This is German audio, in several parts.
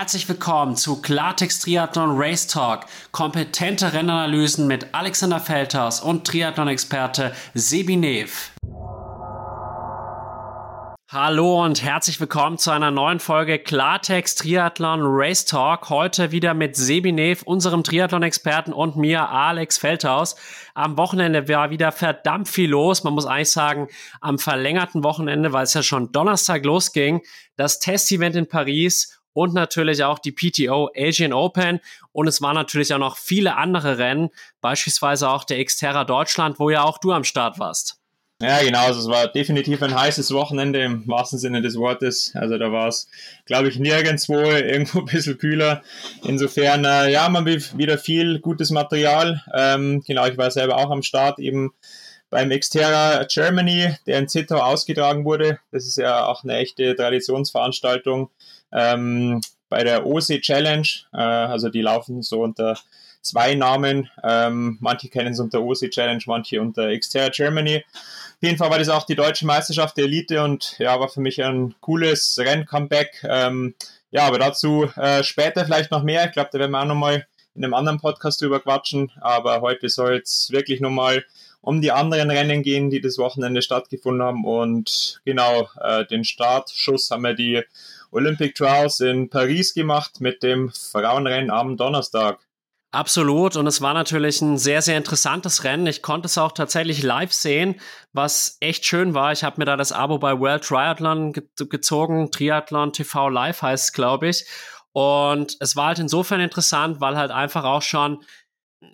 herzlich willkommen zu Klartext Triathlon Race Talk. Kompetente Rennanalysen mit Alexander Feldhaus und Triathlon-Experte Sebi Nev. Hallo und herzlich willkommen zu einer neuen Folge Klartext Triathlon Race Talk. Heute wieder mit Sebi Nev, unserem Triathlon-Experten und mir, Alex Feldhaus. Am Wochenende war wieder verdammt viel los. Man muss eigentlich sagen, am verlängerten Wochenende, weil es ja schon Donnerstag losging, das Test-Event in Paris und natürlich auch die PTO Asian Open. Und es waren natürlich auch noch viele andere Rennen, beispielsweise auch der Xterra Deutschland, wo ja auch du am Start warst. Ja, genau. Also es war definitiv ein heißes Wochenende im wahrsten Sinne des Wortes. Also da war es, glaube ich, nirgendwo irgendwo ein bisschen kühler. Insofern, äh, ja, man wieder viel gutes Material. Ähm, genau, ich war selber auch am Start eben beim Xterra Germany, der in Zittau ausgetragen wurde. Das ist ja auch eine echte Traditionsveranstaltung ähm, bei der OC Challenge. Äh, also die laufen so unter zwei Namen. Ähm, manche kennen es unter OC Challenge, manche unter Xterra Germany. Auf jeden Fall war das auch die deutsche Meisterschaft der Elite und ja, war für mich ein cooles Renn-Comeback. Ähm, ja, aber dazu äh, später vielleicht noch mehr. Ich glaube, da werden wir auch nochmal in einem anderen Podcast drüber quatschen. Aber heute soll es wirklich nochmal um die anderen Rennen gehen, die das Wochenende stattgefunden haben. Und genau, äh, den Startschuss haben wir die Olympic Trials in Paris gemacht mit dem Frauenrennen am Donnerstag. Absolut. Und es war natürlich ein sehr, sehr interessantes Rennen. Ich konnte es auch tatsächlich live sehen, was echt schön war. Ich habe mir da das Abo bei World Triathlon ge gezogen. Triathlon TV Live heißt es, glaube ich. Und es war halt insofern interessant, weil halt einfach auch schon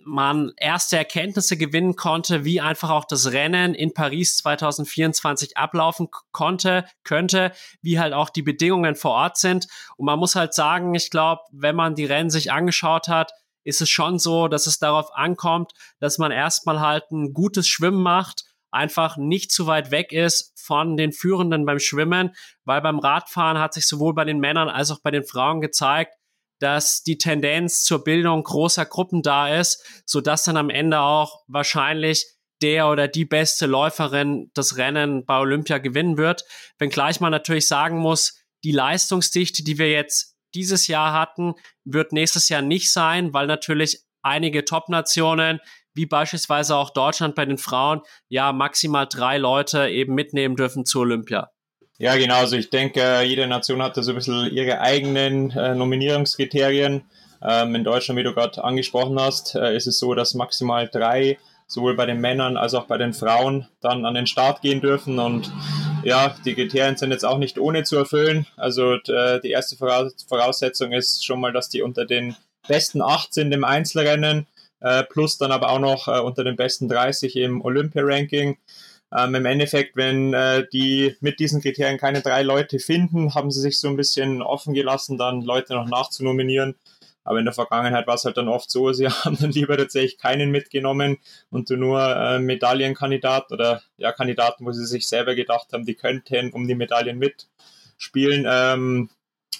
man erste Erkenntnisse gewinnen konnte, wie einfach auch das Rennen in Paris 2024 ablaufen konnte, könnte, wie halt auch die Bedingungen vor Ort sind. Und man muss halt sagen, ich glaube, wenn man die Rennen sich angeschaut hat, ist es schon so, dass es darauf ankommt, dass man erstmal halt ein gutes Schwimmen macht, einfach nicht zu weit weg ist von den Führenden beim Schwimmen, weil beim Radfahren hat sich sowohl bei den Männern als auch bei den Frauen gezeigt, dass die Tendenz zur Bildung großer Gruppen da ist, so dass dann am Ende auch wahrscheinlich der oder die beste Läuferin das Rennen bei Olympia gewinnen wird. Wenngleich man natürlich sagen muss, die Leistungsdichte, die wir jetzt dieses Jahr hatten, wird nächstes Jahr nicht sein, weil natürlich einige Top-Nationen, wie beispielsweise auch Deutschland bei den Frauen, ja maximal drei Leute eben mitnehmen dürfen zu Olympia. Ja, genau. Also ich denke, jede Nation hat da so ein bisschen ihre eigenen äh, Nominierungskriterien. Ähm, in Deutschland, wie du gerade angesprochen hast, äh, ist es so, dass maximal drei, sowohl bei den Männern als auch bei den Frauen, dann an den Start gehen dürfen. Und ja, die Kriterien sind jetzt auch nicht ohne zu erfüllen. Also äh, die erste Voraussetzung ist schon mal, dass die unter den besten acht sind im Einzelrennen, äh, plus dann aber auch noch äh, unter den besten 30 im Olympia-Ranking. Ähm, Im Endeffekt, wenn äh, die mit diesen Kriterien keine drei Leute finden, haben sie sich so ein bisschen offen gelassen, dann Leute noch nachzunominieren. Aber in der Vergangenheit war es halt dann oft so, sie haben dann lieber tatsächlich keinen mitgenommen und nur äh, Medaillenkandidat oder ja Kandidaten, wo sie sich selber gedacht haben, die könnten um die Medaillen mitspielen, ähm,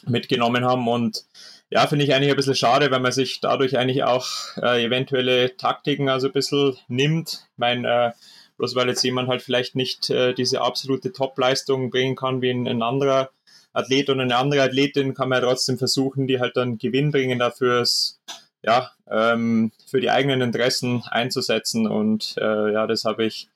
mitgenommen haben. Und ja, finde ich eigentlich ein bisschen schade, weil man sich dadurch eigentlich auch äh, eventuelle Taktiken also ein bisschen nimmt. Ich meine, äh, bloß weil jetzt jemand halt vielleicht nicht äh, diese absolute Top-Leistung bringen kann wie ein, ein, anderer Athlet oder eine andere Athletin, kann man ja trotzdem versuchen, die halt dann Gewinn bringen dafür ja, ähm, für die eigenen Interessen einzusetzen. Und äh, ja, das habe ich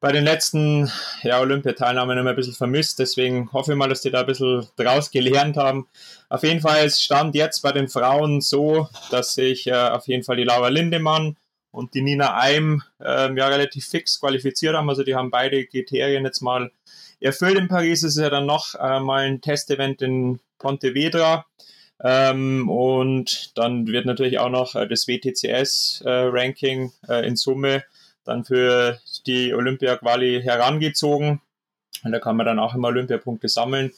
bei den letzten ja, Olympiateilnahmen immer ein bisschen vermisst. Deswegen hoffe ich mal, dass die da ein bisschen draus gelernt haben. Auf jeden Fall stand jetzt bei den Frauen so, dass sich äh, auf jeden Fall die Laura Lindemann und die Nina Eim ähm, ja relativ fix qualifiziert haben. Also die haben beide Kriterien jetzt mal erfüllt in Paris. Es ist ja dann noch äh, mal ein Testevent in Pontevedra. Ähm, und dann wird natürlich auch noch äh, das WTCS-Ranking äh, in Summe dann für die Olympia-Quali herangezogen. Und da kann man dann auch immer Olympiapunkte sammeln.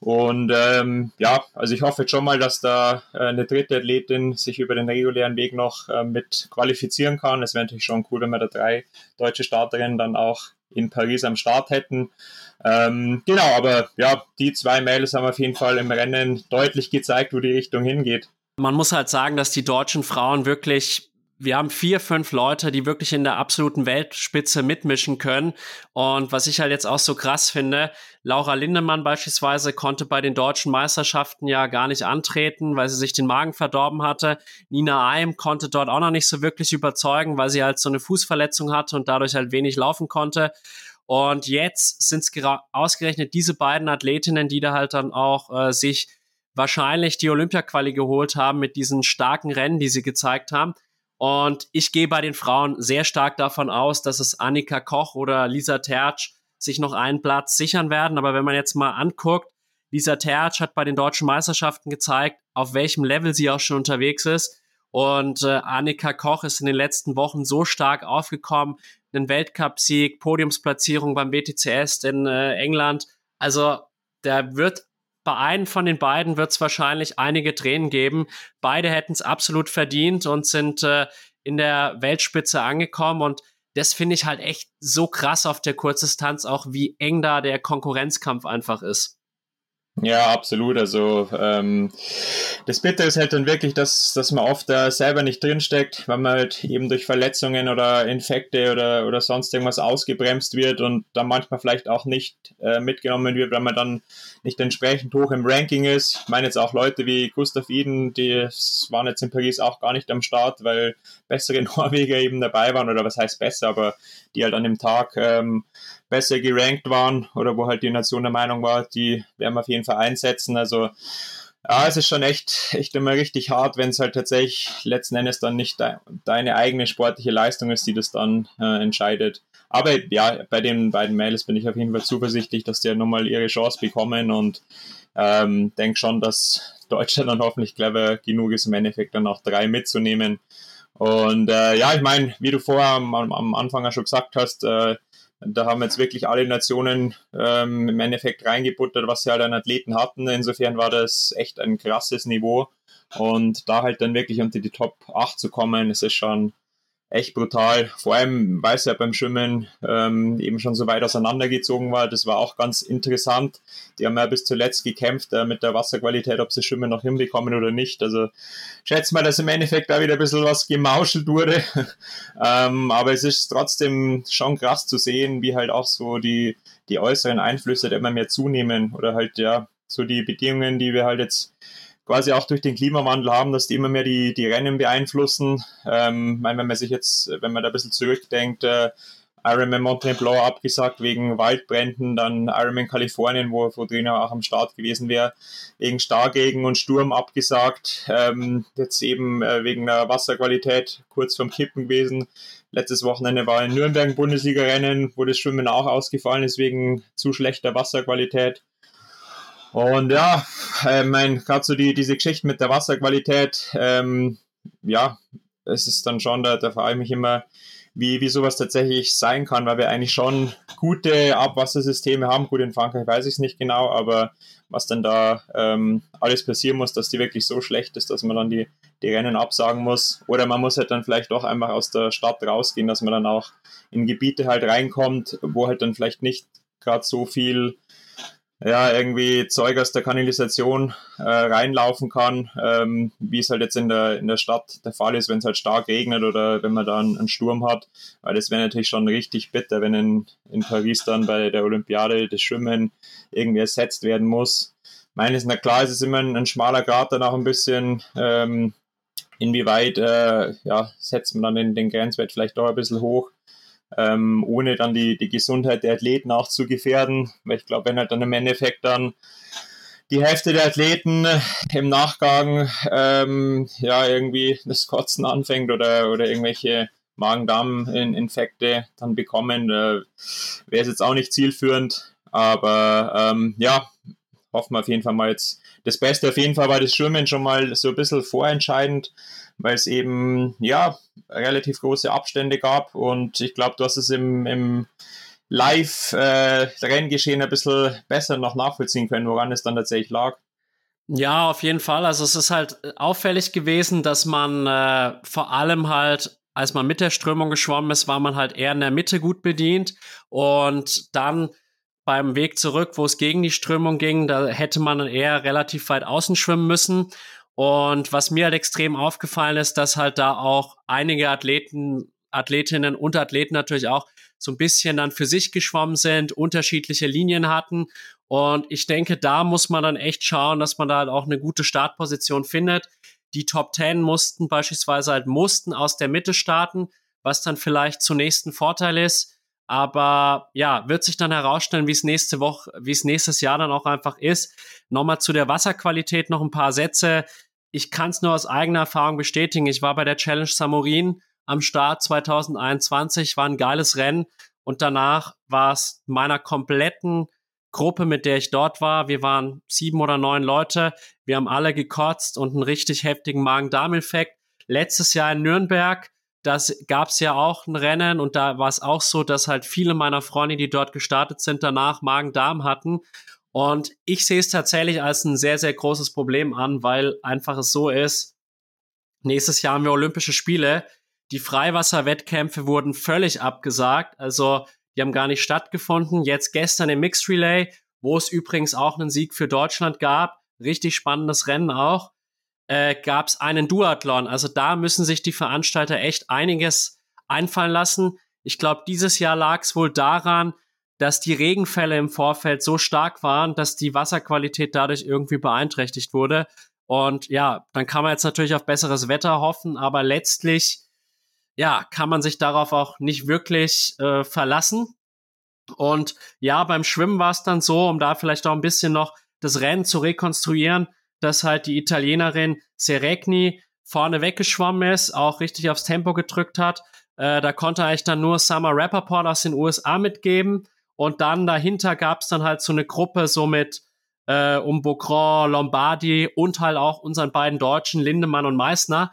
Und ähm, ja, also ich hoffe jetzt schon mal, dass da äh, eine dritte Athletin sich über den regulären Weg noch äh, mit qualifizieren kann. Es wäre natürlich schon cool, wenn wir da drei deutsche Starterinnen dann auch in Paris am Start hätten. Ähm, genau, aber ja, die zwei Mädels haben auf jeden Fall im Rennen deutlich gezeigt, wo die Richtung hingeht. Man muss halt sagen, dass die deutschen Frauen wirklich wir haben vier, fünf Leute, die wirklich in der absoluten Weltspitze mitmischen können. Und was ich halt jetzt auch so krass finde, Laura Lindemann beispielsweise konnte bei den deutschen Meisterschaften ja gar nicht antreten, weil sie sich den Magen verdorben hatte. Nina Eim konnte dort auch noch nicht so wirklich überzeugen, weil sie halt so eine Fußverletzung hatte und dadurch halt wenig laufen konnte. Und jetzt sind es ausgerechnet diese beiden Athletinnen, die da halt dann auch äh, sich wahrscheinlich die Olympia-Quali geholt haben mit diesen starken Rennen, die sie gezeigt haben. Und ich gehe bei den Frauen sehr stark davon aus, dass es Annika Koch oder Lisa Tertsch sich noch einen Platz sichern werden. Aber wenn man jetzt mal anguckt, Lisa Tertsch hat bei den deutschen Meisterschaften gezeigt, auf welchem Level sie auch schon unterwegs ist. Und äh, Annika Koch ist in den letzten Wochen so stark aufgekommen. Einen Weltcupsieg, Podiumsplatzierung beim WTCS in äh, England. Also da wird bei einem von den beiden wird es wahrscheinlich einige Tränen geben. Beide hätten es absolut verdient und sind äh, in der Weltspitze angekommen. Und das finde ich halt echt so krass auf der Kurzdistanz, auch wie eng da der Konkurrenzkampf einfach ist. Ja, absolut. Also ähm, das Bittere ist halt dann wirklich, dass, dass man oft da selber nicht drinsteckt, weil man halt eben durch Verletzungen oder Infekte oder, oder sonst irgendwas ausgebremst wird und dann manchmal vielleicht auch nicht äh, mitgenommen wird, weil man dann nicht entsprechend hoch im Ranking ist. Ich meine jetzt auch Leute wie Gustav Iden, die waren jetzt in Paris auch gar nicht am Start, weil bessere Norweger eben dabei waren oder was heißt besser, aber die halt an dem Tag ähm, besser gerankt waren oder wo halt die Nation der Meinung war, die werden wir auf jeden Fall einsetzen. Also ja, es ist schon echt, echt immer richtig hart, wenn es halt tatsächlich letzten Endes dann nicht de deine eigene sportliche Leistung ist, die das dann äh, entscheidet. Aber ja, bei den beiden Mädels bin ich auf jeden Fall zuversichtlich, dass die ja nochmal ihre Chance bekommen und ähm, denke schon, dass Deutschland dann hoffentlich clever genug ist, im Endeffekt dann auch drei mitzunehmen. Und äh, ja, ich meine, wie du vorher am, am Anfang ja schon gesagt hast, äh, da haben jetzt wirklich alle Nationen ähm, im Endeffekt reingebuttert, was sie halt an Athleten hatten. Insofern war das echt ein krasses Niveau. Und da halt dann wirklich unter die Top 8 zu kommen, das ist schon echt brutal. Vor allem, weil es ja beim Schwimmen ähm, eben schon so weit auseinandergezogen war. Das war auch ganz interessant. Die haben ja bis zuletzt gekämpft äh, mit der Wasserqualität, ob sie Schwimmen noch hinbekommen oder nicht. Also schätze mal, dass im Endeffekt da wieder ein bisschen was gemauschelt wurde. ähm, aber es ist trotzdem schon krass zu sehen, wie halt auch so die, die äußeren Einflüsse immer mehr zunehmen oder halt ja so die Bedingungen, die wir halt jetzt quasi auch durch den Klimawandel haben, dass die immer mehr die, die Rennen beeinflussen. Ähm, wenn man sich jetzt, wenn man da ein bisschen zurückdenkt, äh, Ironman Mont Blanc abgesagt wegen Waldbränden, dann Ironman Kalifornien, wo, wo Trainer auch am Start gewesen wäre, wegen Starkregen und Sturm abgesagt. Ähm, jetzt eben äh, wegen der Wasserqualität kurz vorm Kippen gewesen. Letztes Wochenende war in Nürnberg Bundesliga-Rennen, wo das Schwimmen auch ausgefallen ist wegen zu schlechter Wasserqualität. Und ja, äh, mein, gerade so die, diese Geschichte mit der Wasserqualität, ähm, ja, es ist dann schon, da, da frage ich mich immer, wie, wie sowas tatsächlich sein kann, weil wir eigentlich schon gute Abwassersysteme haben. Gut, in Frankreich weiß ich es nicht genau, aber was dann da ähm, alles passieren muss, dass die wirklich so schlecht ist, dass man dann die, die Rennen absagen muss. Oder man muss halt dann vielleicht doch einfach aus der Stadt rausgehen, dass man dann auch in Gebiete halt reinkommt, wo halt dann vielleicht nicht gerade so viel ja, irgendwie Zeug aus der Kanalisation äh, reinlaufen kann, ähm, wie es halt jetzt in der, in der Stadt der Fall ist, wenn es halt stark regnet oder wenn man da einen, einen Sturm hat. Weil das wäre natürlich schon richtig bitter, wenn in, in Paris dann bei der Olympiade das Schwimmen irgendwie ersetzt werden muss. Meines na klar, ist es immer ein, ein schmaler Grad dann auch ein bisschen, ähm, inwieweit äh, ja, setzt man dann den, den Grenzwert vielleicht doch ein bisschen hoch ähm, ohne dann die, die Gesundheit der Athleten auch zu gefährden. Weil ich glaube, wenn halt dann im Endeffekt dann die Hälfte der Athleten im Nachgang ähm, ja irgendwie das Kotzen anfängt oder, oder irgendwelche Magen-Darm-Infekte dann bekommen, äh, wäre es jetzt auch nicht zielführend. Aber ähm, ja, hoffen wir auf jeden Fall mal jetzt das Beste. Auf jeden Fall war das Schwimmen schon mal so ein bisschen vorentscheidend weil es eben ja relativ große Abstände gab und ich glaube, du hast es im, im Live-Renngeschehen äh, ein bisschen besser noch nachvollziehen können, woran es dann tatsächlich lag. Ja, auf jeden Fall. Also es ist halt auffällig gewesen, dass man äh, vor allem halt, als man mit der Strömung geschwommen ist, war man halt eher in der Mitte gut bedient und dann beim Weg zurück, wo es gegen die Strömung ging, da hätte man eher relativ weit außen schwimmen müssen. Und was mir halt extrem aufgefallen ist, dass halt da auch einige Athleten, Athletinnen und Athleten natürlich auch so ein bisschen dann für sich geschwommen sind, unterschiedliche Linien hatten. Und ich denke, da muss man dann echt schauen, dass man da halt auch eine gute Startposition findet. Die Top Ten mussten beispielsweise halt mussten aus der Mitte starten, was dann vielleicht zunächst ein Vorteil ist. Aber ja, wird sich dann herausstellen, wie es nächste Woche, wie es nächstes Jahr dann auch einfach ist. Nochmal zu der Wasserqualität noch ein paar Sätze ich kann es nur aus eigener Erfahrung bestätigen. Ich war bei der Challenge Samurin am Start 2021, war ein geiles Rennen und danach war es meiner kompletten Gruppe, mit der ich dort war. Wir waren sieben oder neun Leute. Wir haben alle gekotzt und einen richtig heftigen Magen-Darm-Effekt. Letztes Jahr in Nürnberg, das gab es ja auch ein Rennen und da war es auch so, dass halt viele meiner Freunde, die dort gestartet sind, danach Magen-Darm hatten. Und ich sehe es tatsächlich als ein sehr, sehr großes Problem an, weil einfach es so ist, nächstes Jahr haben wir Olympische Spiele. Die Freiwasserwettkämpfe wurden völlig abgesagt. Also die haben gar nicht stattgefunden. Jetzt gestern im Mixed Relay, wo es übrigens auch einen Sieg für Deutschland gab, richtig spannendes Rennen auch, äh, gab es einen Duathlon. Also da müssen sich die Veranstalter echt einiges einfallen lassen. Ich glaube, dieses Jahr lag es wohl daran, dass die Regenfälle im Vorfeld so stark waren, dass die Wasserqualität dadurch irgendwie beeinträchtigt wurde. Und ja, dann kann man jetzt natürlich auf besseres Wetter hoffen, aber letztlich, ja, kann man sich darauf auch nicht wirklich äh, verlassen. Und ja, beim Schwimmen war es dann so, um da vielleicht auch ein bisschen noch das Rennen zu rekonstruieren, dass halt die Italienerin Seregni vorne weggeschwommen ist, auch richtig aufs Tempo gedrückt hat. Äh, da konnte eigentlich dann nur Summer Rappaport aus den USA mitgeben. Und dann dahinter gab es dann halt so eine Gruppe so mit äh, um Beaugrand, Lombardi und halt auch unseren beiden Deutschen, Lindemann und Meissner.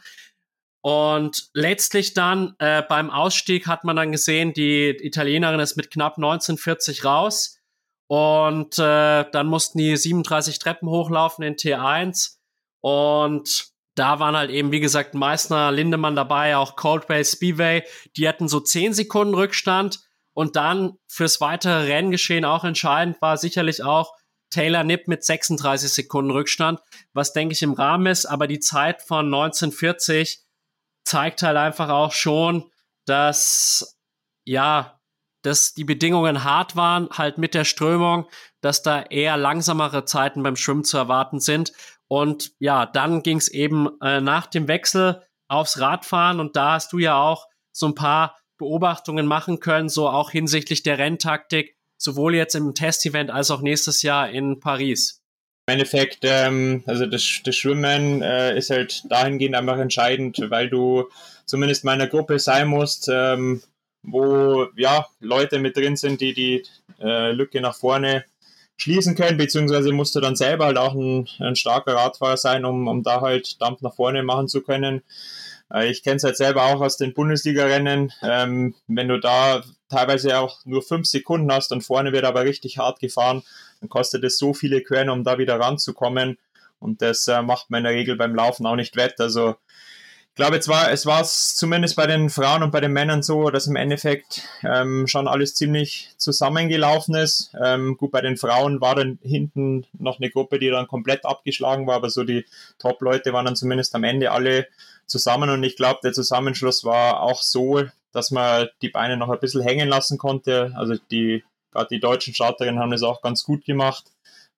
Und letztlich dann äh, beim Ausstieg hat man dann gesehen, die Italienerin ist mit knapp 1940 raus. Und äh, dann mussten die 37 Treppen hochlaufen in T1. Und da waren halt eben, wie gesagt, Meissner, Lindemann dabei, auch Coldway, Speedway. Die hatten so 10 Sekunden Rückstand. Und dann fürs weitere Renngeschehen auch entscheidend war sicherlich auch Taylor Nipp mit 36 Sekunden Rückstand, was denke ich im Rahmen ist, aber die Zeit von 1940 zeigt halt einfach auch schon, dass ja, dass die Bedingungen hart waren, halt mit der Strömung, dass da eher langsamere Zeiten beim Schwimmen zu erwarten sind. Und ja, dann ging es eben äh, nach dem Wechsel aufs Radfahren und da hast du ja auch so ein paar Beobachtungen machen können, so auch hinsichtlich der Renntaktik, sowohl jetzt im Testevent als auch nächstes Jahr in Paris? Im Endeffekt, ähm, also das, das Schwimmen äh, ist halt dahingehend einfach entscheidend, weil du zumindest meiner Gruppe sein musst, ähm, wo ja Leute mit drin sind, die die äh, Lücke nach vorne schließen können, beziehungsweise musst du dann selber halt auch ein, ein starker Radfahrer sein, um, um da halt Dampf nach vorne machen zu können. Äh, ich kenne es halt selber auch aus den Bundesliga-Rennen. Ähm, wenn du da teilweise auch nur fünf Sekunden hast und vorne wird aber richtig hart gefahren, dann kostet es so viele Körner, um da wieder ranzukommen. Und das äh, macht man in der Regel beim Laufen auch nicht wett. Also ich glaube, es war es war zumindest bei den Frauen und bei den Männern so, dass im Endeffekt ähm, schon alles ziemlich zusammengelaufen ist. Ähm, gut, bei den Frauen war dann hinten noch eine Gruppe, die dann komplett abgeschlagen war, aber so die Top-Leute waren dann zumindest am Ende alle zusammen und ich glaube, der Zusammenschluss war auch so, dass man die Beine noch ein bisschen hängen lassen konnte. Also die, gerade die deutschen Starterinnen haben das auch ganz gut gemacht,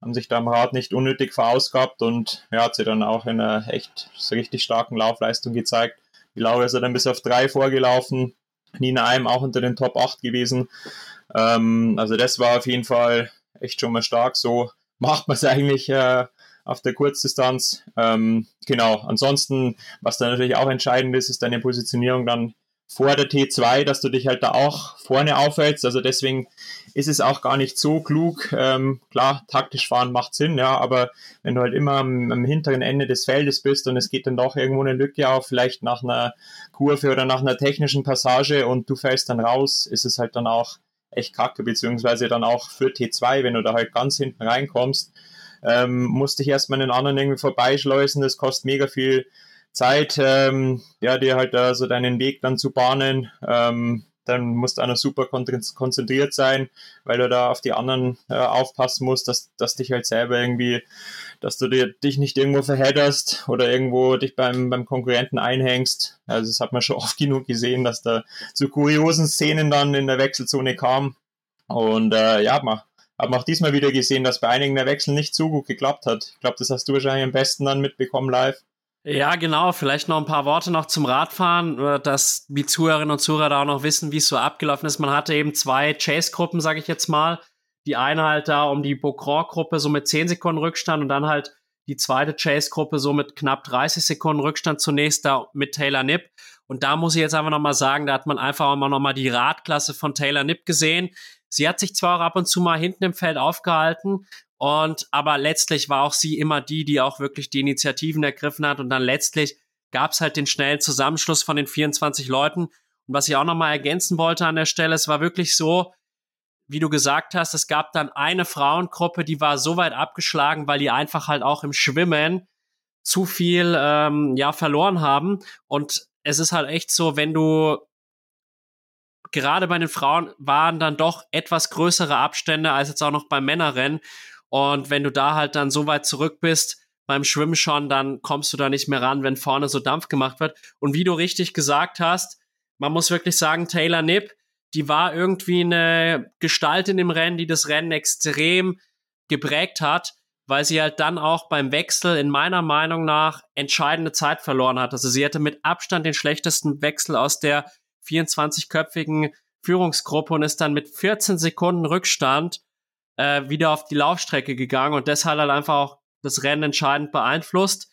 haben sich da am Rad nicht unnötig verausgabt und ja, hat sie dann auch in einer echt richtig starken Laufleistung gezeigt. Die Laura ist ja dann bis auf drei vorgelaufen, Nina Eim auch unter den Top 8 gewesen. Ähm, also das war auf jeden Fall echt schon mal stark. So macht man es eigentlich äh, auf der Kurzdistanz. Ähm, genau, ansonsten, was da natürlich auch entscheidend ist, ist deine Positionierung dann vor der T2, dass du dich halt da auch vorne aufhältst. Also deswegen ist es auch gar nicht so klug. Ähm, klar, taktisch fahren macht Sinn, ja, aber wenn du halt immer am, am, hinteren Ende des Feldes bist und es geht dann doch irgendwo eine Lücke auf, vielleicht nach einer Kurve oder nach einer technischen Passage und du fällst dann raus, ist es halt dann auch echt kacke, beziehungsweise dann auch für T2, wenn du da halt ganz hinten reinkommst, ähm, musste ich erstmal einen anderen irgendwie vorbeischleusen. Das kostet mega viel Zeit, ähm, ja, dir halt da so deinen Weg dann zu bahnen. Ähm, dann musst du noch super konzentriert sein, weil du da auf die anderen äh, aufpassen musst, dass, dass dich halt selber irgendwie, dass du dir, dich nicht irgendwo verhedderst oder irgendwo dich beim, beim Konkurrenten einhängst. Also das hat man schon oft genug gesehen, dass da zu kuriosen Szenen dann in der Wechselzone kam. Und äh, ja, man man auch diesmal wieder gesehen, dass bei einigen der Wechsel nicht so gut geklappt hat. Ich glaube, das hast du wahrscheinlich am besten dann mitbekommen live. Ja, genau. Vielleicht noch ein paar Worte noch zum Radfahren, äh, dass die Zuhörerinnen und Zuhörer da auch noch wissen, wie es so abgelaufen ist. Man hatte eben zwei Chase-Gruppen, sage ich jetzt mal. Die eine halt da um die Bocron-Gruppe so mit 10 Sekunden Rückstand und dann halt die zweite Chase-Gruppe so mit knapp 30 Sekunden Rückstand zunächst da mit Taylor Nipp. Und da muss ich jetzt einfach nochmal sagen, da hat man einfach auch nochmal die Radklasse von Taylor Nipp gesehen. Sie hat sich zwar auch ab und zu mal hinten im Feld aufgehalten, und aber letztlich war auch sie immer die, die auch wirklich die Initiativen ergriffen hat. Und dann letztlich gab es halt den schnellen Zusammenschluss von den 24 Leuten. Und was ich auch nochmal ergänzen wollte an der Stelle, es war wirklich so, wie du gesagt hast, es gab dann eine Frauengruppe, die war so weit abgeschlagen, weil die einfach halt auch im Schwimmen zu viel ähm, ja verloren haben. Und es ist halt echt so, wenn du gerade bei den Frauen waren dann doch etwas größere Abstände als jetzt auch noch beim Männerrennen. Und wenn du da halt dann so weit zurück bist beim Schwimmen schon, dann kommst du da nicht mehr ran, wenn vorne so Dampf gemacht wird. Und wie du richtig gesagt hast, man muss wirklich sagen, Taylor Nipp, die war irgendwie eine Gestalt in dem Rennen, die das Rennen extrem geprägt hat, weil sie halt dann auch beim Wechsel in meiner Meinung nach entscheidende Zeit verloren hat. Also sie hatte mit Abstand den schlechtesten Wechsel aus der 24-köpfigen Führungsgruppe und ist dann mit 14 Sekunden Rückstand äh, wieder auf die Laufstrecke gegangen und deshalb halt einfach auch das Rennen entscheidend beeinflusst,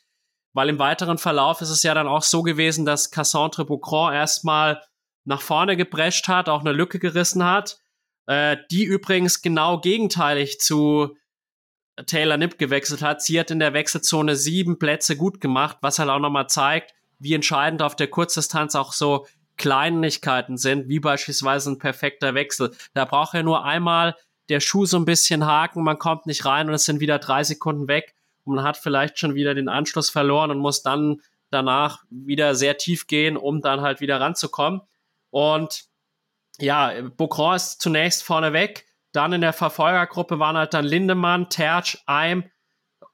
weil im weiteren Verlauf ist es ja dann auch so gewesen, dass Cassandre Boucron erstmal nach vorne geprescht hat, auch eine Lücke gerissen hat, äh, die übrigens genau gegenteilig zu Taylor Nipp gewechselt hat. Sie hat in der Wechselzone sieben Plätze gut gemacht, was halt auch nochmal zeigt, wie entscheidend auf der Kurzdistanz auch so Kleinigkeiten sind, wie beispielsweise ein perfekter Wechsel. Da braucht er nur einmal der Schuh so ein bisschen haken, man kommt nicht rein und es sind wieder drei Sekunden weg und man hat vielleicht schon wieder den Anschluss verloren und muss dann danach wieder sehr tief gehen, um dann halt wieder ranzukommen. Und ja, Bocron ist zunächst vorne weg. Dann in der Verfolgergruppe waren halt dann Lindemann, Terch, Eim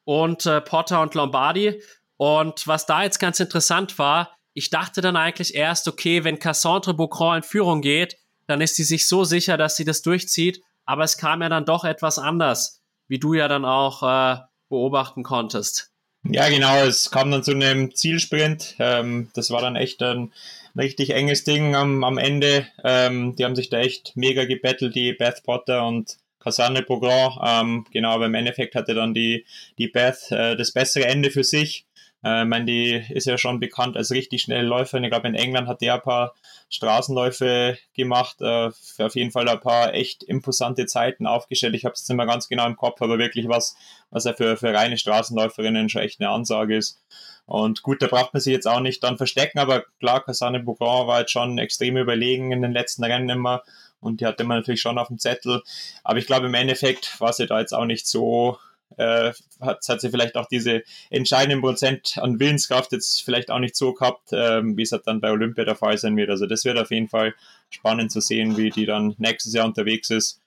und äh, Potter und Lombardi. Und was da jetzt ganz interessant war, ich dachte dann eigentlich erst, okay, wenn Cassandre Bocron in Führung geht, dann ist sie sich so sicher, dass sie das durchzieht aber es kam ja dann doch etwas anders, wie du ja dann auch äh, beobachten konntest. Ja, genau, es kam dann zu einem Zielsprint. Ähm, das war dann echt ein, richtig enges Ding am, am Ende. Ähm, die haben sich da echt mega gebettelt, die Beth Potter und Cassandre Pogron. Ähm, genau, aber im Endeffekt hatte dann die, die Beth äh, das bessere Ende für sich. Äh, ich meine, die ist ja schon bekannt als richtig schnelle Läuferin. Ich glaube, in England hat die ein paar Straßenläufe gemacht, äh, auf jeden Fall ein paar echt imposante Zeiten aufgestellt. Ich habe es mehr ganz genau im Kopf, aber wirklich was, was ja für, für reine Straßenläuferinnen schon echt eine Ansage ist. Und gut, da braucht man sich jetzt auch nicht dann verstecken, aber klar, Cassane Bougon war jetzt schon extrem überlegen in den letzten Rennen immer und die hatte man natürlich schon auf dem Zettel. Aber ich glaube, im Endeffekt war sie da jetzt auch nicht so äh, hat, hat sie vielleicht auch diese entscheidenden Prozent an Willenskraft jetzt vielleicht auch nicht so gehabt, ähm, wie es halt dann bei Olympia der Fall sein wird. Also das wird auf jeden Fall spannend zu sehen, wie die dann nächstes Jahr unterwegs ist.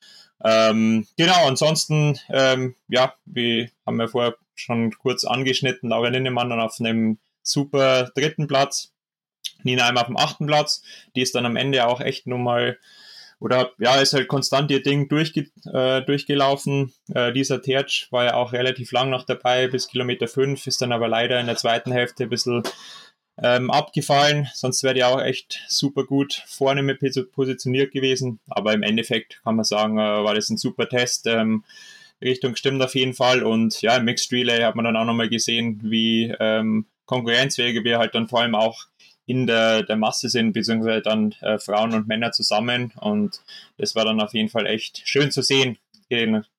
Ähm, genau, ansonsten, ähm, ja, wie haben wir vorher schon kurz angeschnitten, Laura Linnemann dann auf einem super dritten Platz, Nina einmal auf dem achten Platz, die ist dann am Ende auch echt nochmal oder ja, ist halt konstant ihr Ding durchge äh, durchgelaufen. Äh, dieser Terz war ja auch relativ lang noch dabei, bis Kilometer 5, ist dann aber leider in der zweiten Hälfte ein bisschen ähm, abgefallen. Sonst wäre die auch echt super gut vorne mit positioniert gewesen. Aber im Endeffekt kann man sagen, äh, war das ein super Test. Ähm, Richtung stimmt auf jeden Fall. Und ja, im Mixed Relay hat man dann auch nochmal gesehen, wie ähm, konkurrenzfähig wir halt dann vor allem auch in der, der Masse sind, beziehungsweise dann äh, Frauen und Männer zusammen. Und das war dann auf jeden Fall echt schön zu sehen.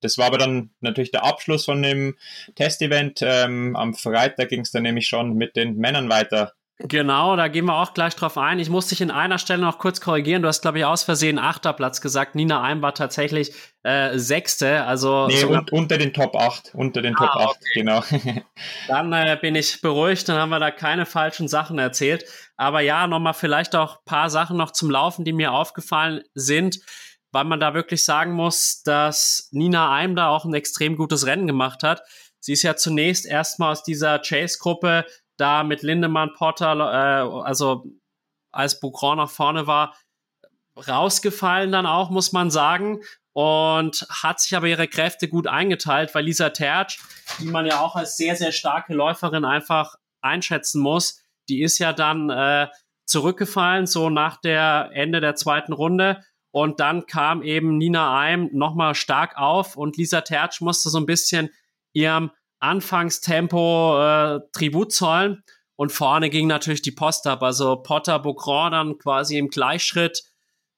Das war aber dann natürlich der Abschluss von dem Testevent. Ähm, am Freitag ging es dann nämlich schon mit den Männern weiter. Genau, da gehen wir auch gleich drauf ein. Ich muss dich in einer Stelle noch kurz korrigieren. Du hast, glaube ich, aus Versehen achter Platz gesagt. Nina Eim war tatsächlich äh, sechste. Also nee, un unter den Top 8. Unter den Top ah, 8, okay. genau. dann äh, bin ich beruhigt, dann haben wir da keine falschen Sachen erzählt. Aber ja, nochmal vielleicht auch ein paar Sachen noch zum Laufen, die mir aufgefallen sind, weil man da wirklich sagen muss, dass Nina Eim da auch ein extrem gutes Rennen gemacht hat. Sie ist ja zunächst erstmal aus dieser Chase-Gruppe da mit Lindemann, Potter, äh, also als Boucron nach vorne war, rausgefallen dann auch, muss man sagen. Und hat sich aber ihre Kräfte gut eingeteilt, weil Lisa Tertsch, die man ja auch als sehr, sehr starke Läuferin einfach einschätzen muss, die ist ja dann äh, zurückgefallen, so nach der Ende der zweiten Runde. Und dann kam eben Nina Eim nochmal stark auf und Lisa Tertsch musste so ein bisschen ihrem Anfangstempo äh, Tribut zollen. Und vorne ging natürlich die Post ab. Also Potter Bocron dann quasi im Gleichschritt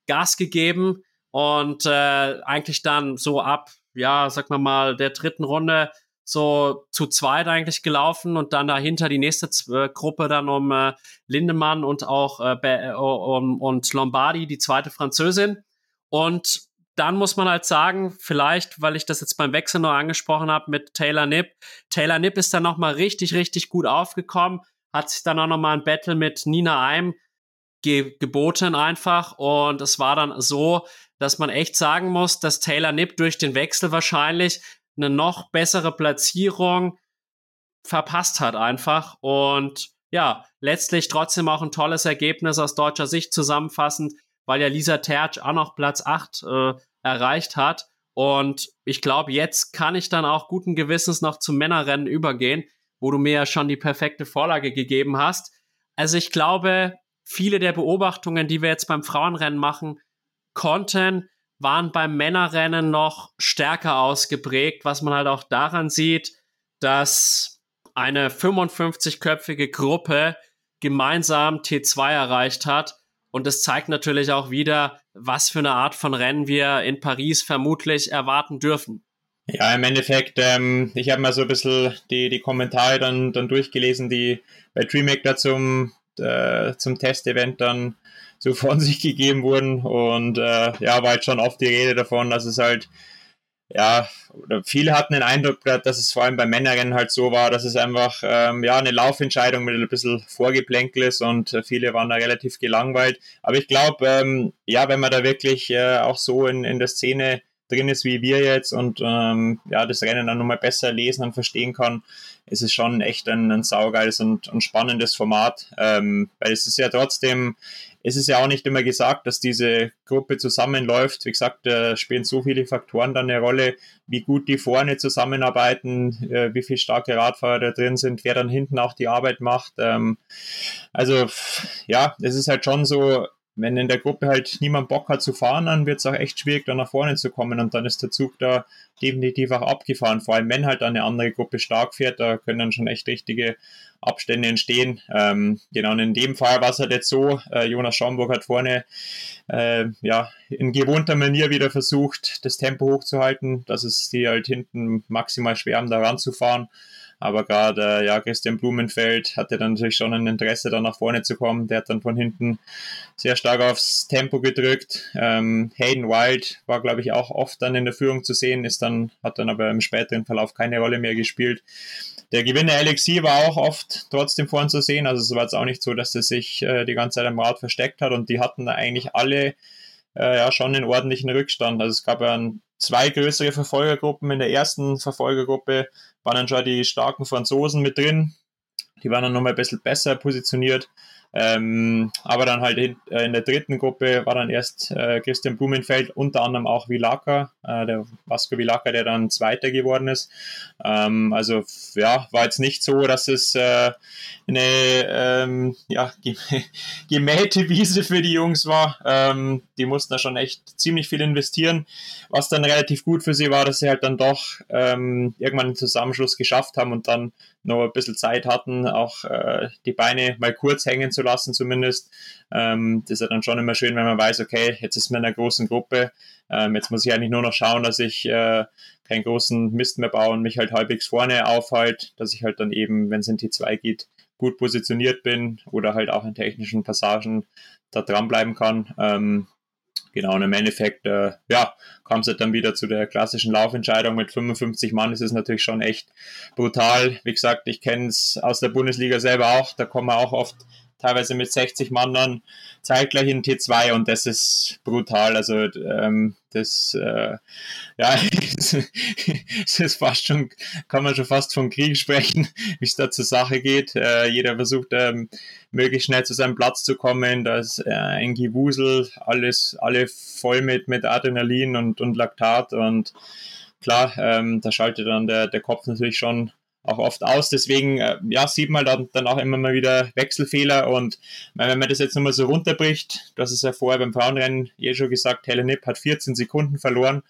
Gas gegeben und äh, eigentlich dann so ab, ja, sag mal mal, der dritten Runde so zu zweit eigentlich gelaufen und dann dahinter die nächste Z Gruppe dann um äh, Lindemann und auch äh, äh um, und Lombardi, die zweite Französin. Und dann muss man halt sagen, vielleicht, weil ich das jetzt beim Wechsel noch angesprochen habe mit Taylor Nipp. Taylor Nipp ist dann nochmal richtig, richtig gut aufgekommen, hat sich dann auch nochmal ein Battle mit Nina Eim ge geboten einfach. Und es war dann so, dass man echt sagen muss, dass Taylor Nipp durch den Wechsel wahrscheinlich eine noch bessere Platzierung verpasst hat einfach. Und ja, letztlich trotzdem auch ein tolles Ergebnis aus deutscher Sicht zusammenfassend weil ja Lisa Tertsch auch noch Platz 8 äh, erreicht hat. Und ich glaube, jetzt kann ich dann auch guten Gewissens noch zum Männerrennen übergehen, wo du mir ja schon die perfekte Vorlage gegeben hast. Also ich glaube, viele der Beobachtungen, die wir jetzt beim Frauenrennen machen konnten, waren beim Männerrennen noch stärker ausgeprägt, was man halt auch daran sieht, dass eine 55-köpfige Gruppe gemeinsam T2 erreicht hat und das zeigt natürlich auch wieder, was für eine Art von Rennen wir in Paris vermutlich erwarten dürfen. Ja, im Endeffekt, ähm, ich habe mal so ein bisschen die, die Kommentare dann, dann durchgelesen, die bei DreamHack da zum, äh, zum Testevent dann so von sich gegeben wurden. Und äh, ja, war jetzt schon oft die Rede davon, dass es halt ja, oder viele hatten den Eindruck, dass es vor allem bei Männern halt so war, dass es einfach ähm, ja eine Laufentscheidung mit ein bisschen Vorgeplänkel ist und äh, viele waren da relativ gelangweilt. Aber ich glaube, ähm, ja, wenn man da wirklich äh, auch so in, in der Szene drin ist wie wir jetzt und ähm, ja, das Rennen dann nochmal besser lesen und verstehen kann, ist es schon echt ein, ein saugeiles und, und spannendes Format. Ähm, weil es ist ja trotzdem es ist ja auch nicht immer gesagt, dass diese Gruppe zusammenläuft. Wie gesagt, da spielen so viele Faktoren dann eine Rolle, wie gut die vorne zusammenarbeiten, äh, wie viele starke Radfahrer da drin sind, wer dann hinten auch die Arbeit macht. Ähm, also ja, es ist halt schon so, wenn in der Gruppe halt niemand Bock hat zu fahren, dann wird es auch echt schwierig, da nach vorne zu kommen und dann ist der Zug da definitiv auch abgefahren. Vor allem, wenn halt eine andere Gruppe stark fährt, da können dann schon echt richtige Abstände entstehen. Ähm, genau, und in dem Fall war es halt jetzt so, äh, Jonas Schaumburg hat vorne äh, ja, in gewohnter Manier wieder versucht, das Tempo hochzuhalten, dass es die halt hinten maximal schwer haben, da ranzufahren. Aber gerade äh, ja, Christian Blumenfeld hatte dann natürlich schon ein Interesse, da nach vorne zu kommen. Der hat dann von hinten sehr stark aufs Tempo gedrückt. Ähm, Hayden Wild war, glaube ich, auch oft dann in der Führung zu sehen, ist dann, hat dann aber im späteren Verlauf keine Rolle mehr gespielt. Der Gewinner Alexi war auch oft trotzdem vorn zu sehen. Also es war jetzt auch nicht so, dass er sich äh, die ganze Zeit am Rad versteckt hat und die hatten da eigentlich alle äh, ja schon einen ordentlichen Rückstand. Also es gab ja zwei größere Verfolgergruppen. In der ersten Verfolgergruppe waren dann schon die starken Franzosen mit drin. Die waren dann nochmal ein bisschen besser positioniert. Ähm, aber dann halt in, äh, in, der dritten Gruppe war dann erst äh, Christian Blumenfeld, unter anderem auch Vilaka, äh, der Vasco Vilaka, der dann Zweiter geworden ist. Ähm, also ja, war jetzt nicht so, dass es äh, eine ähm, ja, gemähte Wiese für die Jungs war. Ähm, die mussten da schon echt ziemlich viel investieren. Was dann relativ gut für sie war, dass sie halt dann doch ähm, irgendwann einen Zusammenschluss geschafft haben und dann noch ein bisschen Zeit hatten, auch äh, die Beine mal kurz hängen zu lassen zumindest. Ähm, das ist ja dann schon immer schön, wenn man weiß, okay, jetzt ist man in einer großen Gruppe, ähm, jetzt muss ich eigentlich nur noch schauen, dass ich äh, keinen großen Mist mehr baue und mich halt halbwegs vorne aufhalte, dass ich halt dann eben, wenn es in T2 geht, gut positioniert bin oder halt auch in technischen Passagen da dranbleiben kann. Ähm, genau, und im Endeffekt, äh, ja, kam es halt dann wieder zu der klassischen Laufentscheidung mit 55 Mann. Das ist natürlich schon echt brutal. Wie gesagt, ich kenne es aus der Bundesliga selber auch. Da kommen wir auch oft teilweise mit 60 Mann dann zeitgleich in T2 und das ist brutal. Also ähm, das äh, ja, es ist fast schon, kann man schon fast von Krieg sprechen, wie es da zur Sache geht. Äh, jeder versucht ähm, möglichst schnell zu seinem Platz zu kommen. Da ist äh, ein Gewusel, alles, alle voll mit, mit Adrenalin und, und Laktat und klar, ähm, da schaltet dann der, der Kopf natürlich schon auch oft aus. Deswegen äh, ja, sieht man dann, dann auch immer mal wieder Wechselfehler. Und wenn man das jetzt nochmal so runterbricht, hast es ja vorher beim Frauenrennen eh schon gesagt, Helen Nipp hat 14 Sekunden verloren.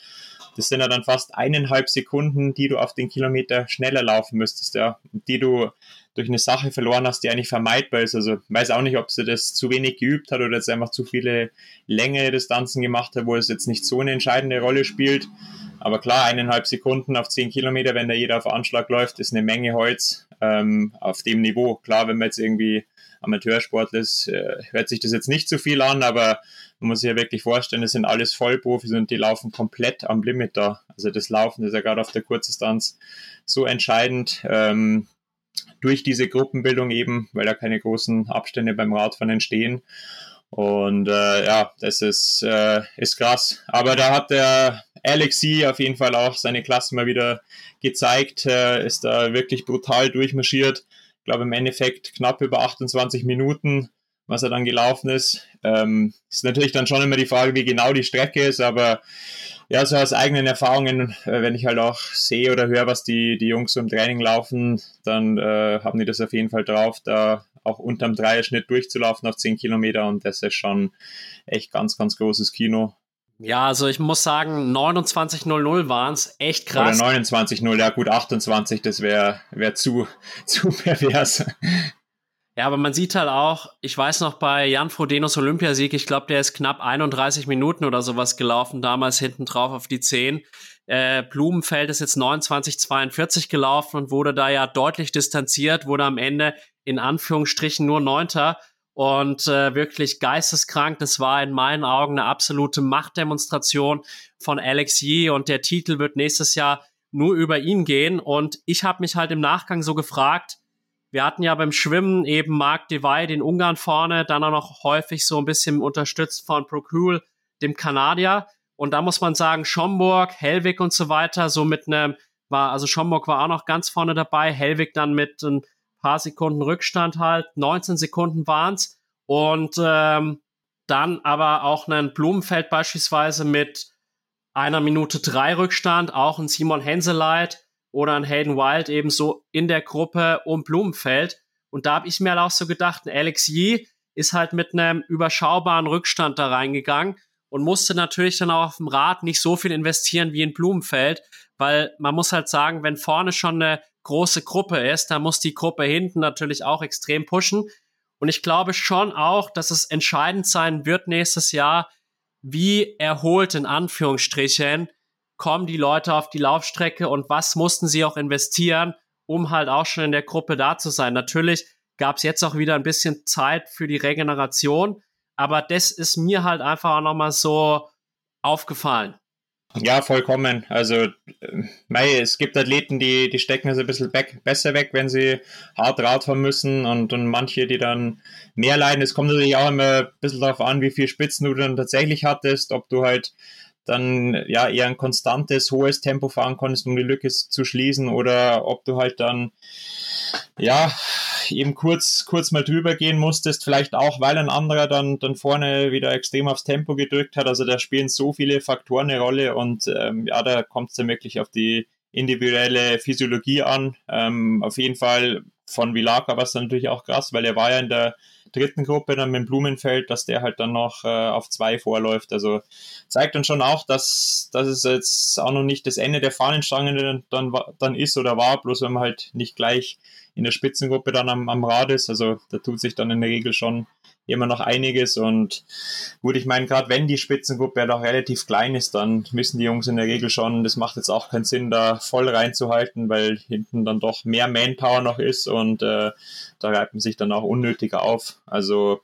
Das sind ja dann fast eineinhalb Sekunden, die du auf den Kilometer schneller laufen müsstest, ja, die du durch eine Sache verloren hast, die eigentlich vermeidbar ist. Also weiß auch nicht, ob sie das zu wenig geübt hat oder jetzt einfach zu viele längere Distanzen gemacht hat, wo es jetzt nicht so eine entscheidende Rolle spielt. Aber klar, eineinhalb Sekunden auf zehn Kilometer, wenn da jeder auf Anschlag läuft, ist eine Menge Holz ähm, auf dem Niveau. Klar, wenn man jetzt irgendwie Amateursport ist, äh, hört sich das jetzt nicht so viel an, aber man muss sich ja wirklich vorstellen, das sind alles Vollprofis und die laufen komplett am Limit da. Also das Laufen ist ja gerade auf der Kurzdistanz so entscheidend. Ähm, durch diese Gruppenbildung eben, weil da keine großen Abstände beim Radfahren entstehen. Und äh, ja, das ist, äh, ist krass. Aber da hat der Alexi auf jeden Fall auch seine Klasse mal wieder gezeigt, äh, ist da wirklich brutal durchmarschiert. Ich glaube im Endeffekt knapp über 28 Minuten, was er dann gelaufen ist. Ähm, ist natürlich dann schon immer die Frage, wie genau die Strecke ist, aber ja, so aus eigenen Erfahrungen, äh, wenn ich halt auch sehe oder höre, was die, die Jungs so im Training laufen, dann äh, haben die das auf jeden Fall drauf, da auch unterm Dreierschnitt durchzulaufen auf 10 Kilometer und das ist schon echt ganz, ganz großes Kino. Ja, also ich muss sagen, 29.00 waren es, echt krass. Oder 29.0, ja gut, 28, das wäre wär zu, zu pervers. Ja, aber man sieht halt auch, ich weiß noch bei Jan Frodenos Olympiasieg, ich glaube, der ist knapp 31 Minuten oder sowas gelaufen, damals hinten drauf auf die 10. Äh, Blumenfeld ist jetzt 29,42 gelaufen und wurde da ja deutlich distanziert, wurde am Ende in Anführungsstrichen nur Neunter und äh, wirklich geisteskrank. Das war in meinen Augen eine absolute Machtdemonstration von Alex Yee und der Titel wird nächstes Jahr nur über ihn gehen. Und ich habe mich halt im Nachgang so gefragt, wir hatten ja beim Schwimmen eben Mark Devay, den Ungarn vorne, dann auch noch häufig so ein bisschen unterstützt von Procule, dem Kanadier. Und da muss man sagen, Schomburg, Hellwig und so weiter, so mit einem, war, also Schomburg war auch noch ganz vorne dabei, Hellwig dann mit ein paar Sekunden Rückstand halt, 19 Sekunden waren's Und ähm, dann aber auch einen Blumenfeld beispielsweise mit einer Minute drei Rückstand, auch ein Simon Henseleit oder ein Hayden Wild ebenso in der Gruppe um Blumenfeld. Und da habe ich mir halt auch so gedacht, Alex Yee ist halt mit einem überschaubaren Rückstand da reingegangen und musste natürlich dann auch auf dem Rad nicht so viel investieren wie in Blumenfeld, weil man muss halt sagen, wenn vorne schon eine große Gruppe ist, dann muss die Gruppe hinten natürlich auch extrem pushen. Und ich glaube schon auch, dass es entscheidend sein wird nächstes Jahr, wie erholt in Anführungsstrichen kommen die Leute auf die Laufstrecke und was mussten sie auch investieren, um halt auch schon in der Gruppe da zu sein. Natürlich gab es jetzt auch wieder ein bisschen Zeit für die Regeneration, aber das ist mir halt einfach auch nochmal so aufgefallen. Ja, vollkommen. Also, mei, es gibt Athleten, die, die stecken es ein bisschen weg, besser weg, wenn sie hart Radfahren müssen und, und manche, die dann mehr leiden. Es kommt natürlich auch immer ein bisschen darauf an, wie viel Spitzen du dann tatsächlich hattest, ob du halt dann ja eher ein konstantes, hohes Tempo fahren konntest, um die Lücke zu schließen, oder ob du halt dann ja eben kurz, kurz mal drüber gehen musstest, vielleicht auch, weil ein anderer dann, dann vorne wieder extrem aufs Tempo gedrückt hat. Also da spielen so viele Faktoren eine Rolle und ähm, ja, da kommt es dann wirklich auf die individuelle Physiologie an. Ähm, auf jeden Fall von Vilaka war es natürlich auch krass, weil er war ja in der dritten Gruppe dann mit Blumenfeld, dass der halt dann noch äh, auf zwei vorläuft. Also zeigt dann schon auch, dass, dass es jetzt auch noch nicht das Ende der Fahnenstange dann, dann ist oder war, bloß wenn man halt nicht gleich in der Spitzengruppe dann am, am Rad ist. Also da tut sich dann in der Regel schon immer noch einiges und gut, ich meine, gerade wenn die Spitzengruppe ja doch relativ klein ist, dann müssen die Jungs in der Regel schon, das macht jetzt auch keinen Sinn, da voll reinzuhalten, weil hinten dann doch mehr Manpower noch ist und äh, da reibt man sich dann auch unnötiger auf. Also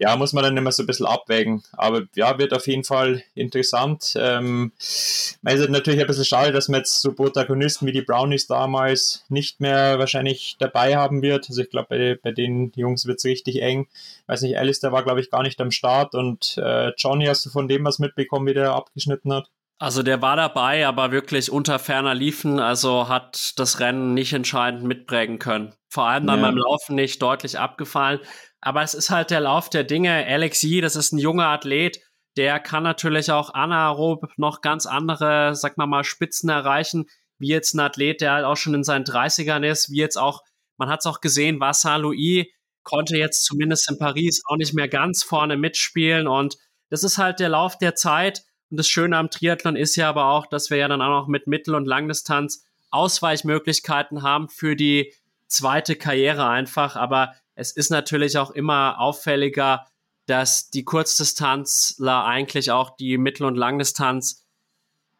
ja, muss man dann immer so ein bisschen abwägen. Aber ja, wird auf jeden Fall interessant. Ähm, es ist natürlich ein bisschen schade, dass man jetzt so Protagonisten wie die Brownies damals nicht mehr wahrscheinlich dabei haben wird. Also ich glaube, bei, bei den Jungs wird es richtig eng. Weiß nicht, Alistair war, glaube ich, gar nicht am Start. Und äh, Johnny, hast du von dem was mitbekommen, wie der abgeschnitten hat? Also der war dabei, aber wirklich unter ferner Liefen, also hat das Rennen nicht entscheidend mitprägen können. Vor allem dann ja. beim Laufen nicht deutlich abgefallen. Aber es ist halt der Lauf der Dinge. Alex Yee, das ist ein junger Athlet, der kann natürlich auch anaerob noch ganz andere, sag mal mal, Spitzen erreichen, wie jetzt ein Athlet, der halt auch schon in seinen 30ern ist, wie jetzt auch, man hat es auch gesehen, Vincent Louis konnte jetzt zumindest in Paris auch nicht mehr ganz vorne mitspielen und das ist halt der Lauf der Zeit. Und das Schöne am Triathlon ist ja aber auch, dass wir ja dann auch noch mit Mittel- und Langdistanz Ausweichmöglichkeiten haben für die zweite Karriere einfach. Aber es ist natürlich auch immer auffälliger, dass die Kurzdistanzler eigentlich auch die Mittel- und Langdistanz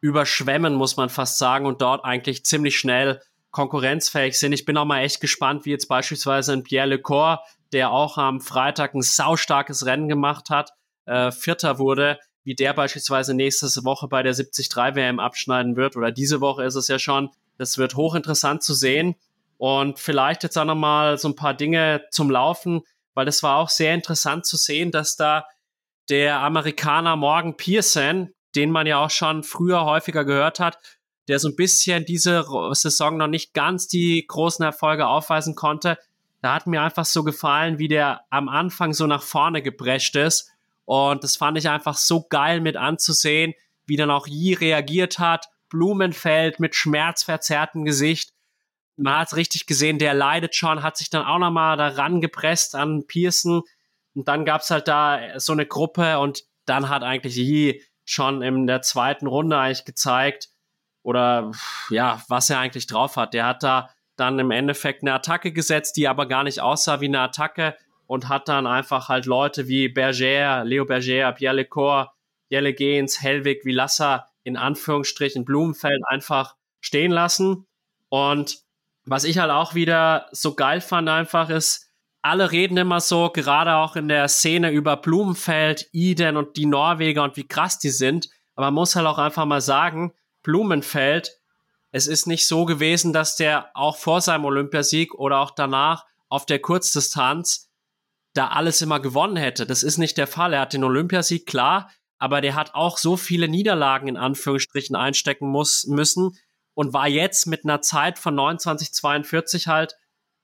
überschwemmen, muss man fast sagen, und dort eigentlich ziemlich schnell konkurrenzfähig sind. Ich bin auch mal echt gespannt, wie jetzt beispielsweise ein Pierre Lecor, der auch am Freitag ein saustarkes Rennen gemacht hat, äh, Vierter wurde, wie der beispielsweise nächste Woche bei der 73 WM abschneiden wird, oder diese Woche ist es ja schon. Das wird hochinteressant zu sehen. Und vielleicht jetzt auch nochmal so ein paar Dinge zum Laufen, weil das war auch sehr interessant zu sehen, dass da der Amerikaner Morgan Pearson, den man ja auch schon früher häufiger gehört hat, der so ein bisschen diese Saison noch nicht ganz die großen Erfolge aufweisen konnte. Da hat mir einfach so gefallen, wie der am Anfang so nach vorne geprescht ist. Und das fand ich einfach so geil mit anzusehen, wie dann auch Yi reagiert hat. Blumenfeld mit schmerzverzerrtem Gesicht man hat richtig gesehen, der leidet schon, hat sich dann auch nochmal daran gepresst an Pearson. Und dann gab es halt da so eine Gruppe und dann hat eigentlich Yi schon in der zweiten Runde eigentlich gezeigt, oder ja, was er eigentlich drauf hat. Der hat da dann im Endeffekt eine Attacke gesetzt, die aber gar nicht aussah wie eine Attacke und hat dann einfach halt Leute wie Berger, Leo Berger, Pierre Lecor, Jelle Gens, Hellwig, Vilassa in Anführungsstrichen Blumenfeld einfach stehen lassen. Und was ich halt auch wieder so geil fand einfach ist, alle reden immer so, gerade auch in der Szene über Blumenfeld, Iden und die Norweger und wie krass die sind. Aber man muss halt auch einfach mal sagen, Blumenfeld, es ist nicht so gewesen, dass der auch vor seinem Olympiasieg oder auch danach auf der Kurzdistanz da alles immer gewonnen hätte. Das ist nicht der Fall. Er hat den Olympiasieg, klar, aber der hat auch so viele Niederlagen in Anführungsstrichen einstecken muss, müssen, und war jetzt mit einer Zeit von 29,42 halt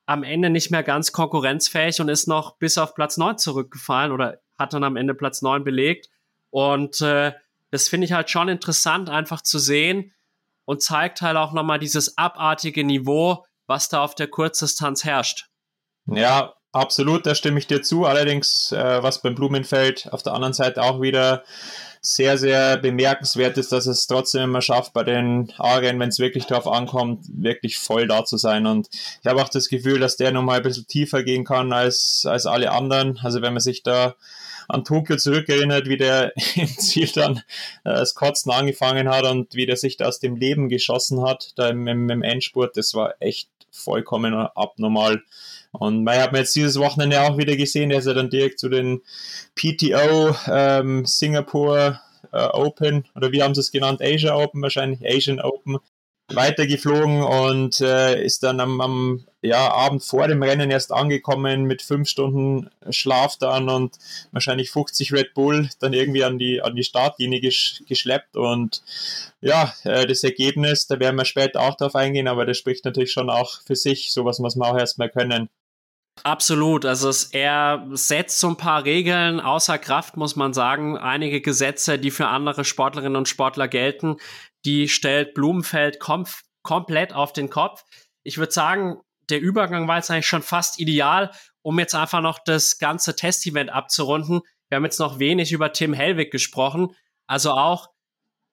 am Ende nicht mehr ganz konkurrenzfähig und ist noch bis auf Platz 9 zurückgefallen oder hat dann am Ende Platz 9 belegt. Und äh, das finde ich halt schon interessant, einfach zu sehen und zeigt halt auch nochmal dieses abartige Niveau, was da auf der Kurzdistanz herrscht. Ja, absolut, da stimme ich dir zu. Allerdings, äh, was beim Blumenfeld auf der anderen Seite auch wieder sehr, sehr bemerkenswert ist, dass es trotzdem immer schafft, bei den A-Rennen, wenn es wirklich darauf ankommt, wirklich voll da zu sein. Und ich habe auch das Gefühl, dass der nochmal ein bisschen tiefer gehen kann als, als alle anderen. Also wenn man sich da an Tokio zurückerinnert, wie der im Ziel dann äh, das Kotzen angefangen hat und wie der sich da aus dem Leben geschossen hat, da im, im, im Endspurt, das war echt vollkommen abnormal. Und man hat mir jetzt dieses Wochenende auch wieder gesehen, der ist ja dann direkt zu den PTO ähm, Singapore äh, Open oder wie haben sie es genannt? Asia Open wahrscheinlich, Asian Open weitergeflogen und äh, ist dann am, am ja, Abend vor dem Rennen erst angekommen mit fünf Stunden Schlaf dann und wahrscheinlich 50 Red Bull dann irgendwie an die, an die Startlinie gesch geschleppt und ja, äh, das Ergebnis, da werden wir später auch drauf eingehen, aber das spricht natürlich schon auch für sich, sowas muss man auch erstmal können. Absolut. Also es, er setzt so ein paar Regeln außer Kraft, muss man sagen. Einige Gesetze, die für andere Sportlerinnen und Sportler gelten, die stellt Blumenfeld kom komplett auf den Kopf. Ich würde sagen, der Übergang war jetzt eigentlich schon fast ideal, um jetzt einfach noch das ganze Testevent abzurunden. Wir haben jetzt noch wenig über Tim Hellwig gesprochen. Also auch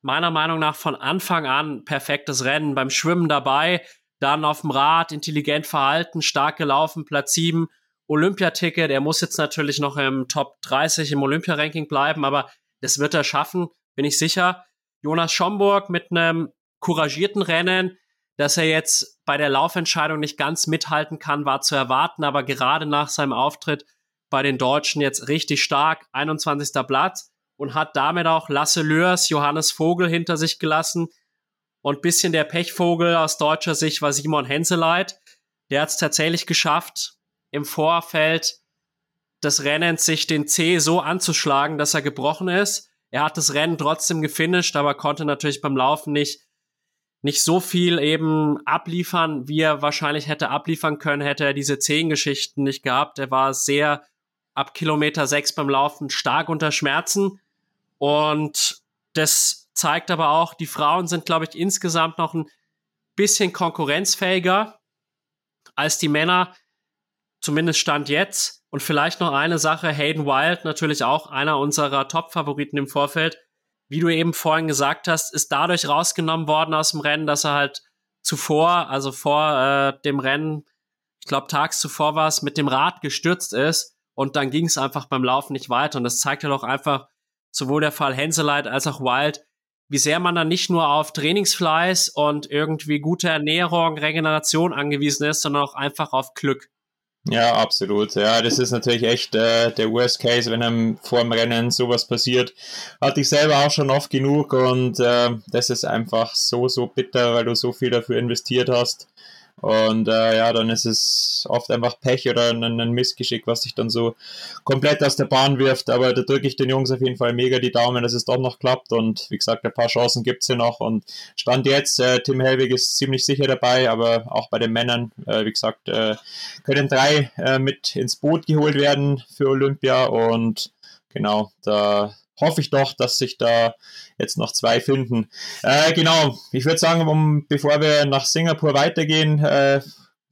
meiner Meinung nach von Anfang an perfektes Rennen beim Schwimmen dabei, dann auf dem Rad intelligent verhalten, stark gelaufen, Platz 7 Olympiaticket. Er muss jetzt natürlich noch im Top 30 im Olympia-Ranking bleiben, aber das wird er schaffen, bin ich sicher. Jonas Schomburg mit einem couragierten Rennen, dass er jetzt bei der Laufentscheidung nicht ganz mithalten kann, war zu erwarten, aber gerade nach seinem Auftritt bei den Deutschen jetzt richtig stark, 21. Platz und hat damit auch Lasse Lörs, Johannes Vogel hinter sich gelassen. Und bisschen der Pechvogel aus deutscher Sicht war Simon Henseleit. Der hat es tatsächlich geschafft, im Vorfeld des Rennens sich den C so anzuschlagen, dass er gebrochen ist. Er hat das Rennen trotzdem gefinisht, aber konnte natürlich beim Laufen nicht, nicht so viel eben abliefern, wie er wahrscheinlich hätte abliefern können, hätte er diese zehn Geschichten nicht gehabt. Er war sehr ab Kilometer sechs beim Laufen stark unter Schmerzen. Und das zeigt aber auch, die Frauen sind, glaube ich, insgesamt noch ein bisschen konkurrenzfähiger als die Männer, zumindest Stand jetzt. Und vielleicht noch eine Sache, Hayden Wild, natürlich auch einer unserer Top-Favoriten im Vorfeld. Wie du eben vorhin gesagt hast, ist dadurch rausgenommen worden aus dem Rennen, dass er halt zuvor, also vor äh, dem Rennen, ich glaube tags zuvor war es, mit dem Rad gestürzt ist und dann ging es einfach beim Laufen nicht weiter. Und das zeigt ja doch einfach sowohl der Fall Henseleit als auch Wild, wie sehr man dann nicht nur auf Trainingsfleiß und irgendwie gute Ernährung, Regeneration angewiesen ist, sondern auch einfach auf Glück. Ja, absolut. Ja, das ist natürlich echt äh, der Worst Case, wenn einem vor dem Rennen sowas passiert. Hatte ich selber auch schon oft genug und äh, das ist einfach so, so bitter, weil du so viel dafür investiert hast. Und äh, ja, dann ist es oft einfach Pech oder ein, ein, Missgeschick, was sich dann so komplett aus der Bahn wirft. Aber da drücke ich den Jungs auf jeden Fall mega die Daumen, dass es doch noch klappt. Und wie gesagt, ein paar Chancen gibt es ja noch. Und Stand jetzt, äh, Tim Helwig ist ziemlich sicher dabei, aber auch bei den Männern, äh, wie gesagt, äh, können drei äh, mit ins Boot geholt werden für Olympia. Und genau, da hoffe ich doch, dass sich da jetzt noch zwei finden. Äh, genau, ich würde sagen, um, bevor wir nach Singapur weitergehen, äh,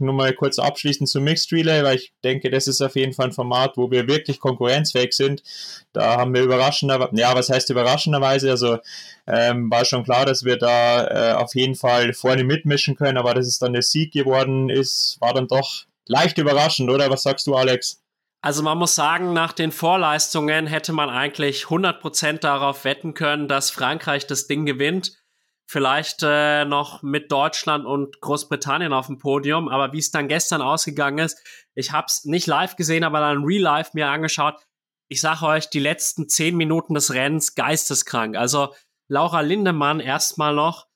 nur mal kurz abschließend zum Mixed Relay, weil ich denke, das ist auf jeden Fall ein Format, wo wir wirklich konkurrenzfähig sind. Da haben wir überraschenderweise, ja, was heißt überraschenderweise? Also ähm, war schon klar, dass wir da äh, auf jeden Fall vorne mitmischen können, aber dass es dann der Sieg geworden ist, war dann doch leicht überraschend, oder? Was sagst du, Alex? Also man muss sagen, nach den Vorleistungen hätte man eigentlich 100% darauf wetten können, dass Frankreich das Ding gewinnt. Vielleicht äh, noch mit Deutschland und Großbritannien auf dem Podium. Aber wie es dann gestern ausgegangen ist, ich habe es nicht live gesehen, aber dann real life mir angeschaut. Ich sage euch, die letzten 10 Minuten des Rennens geisteskrank. Also Laura Lindemann erstmal noch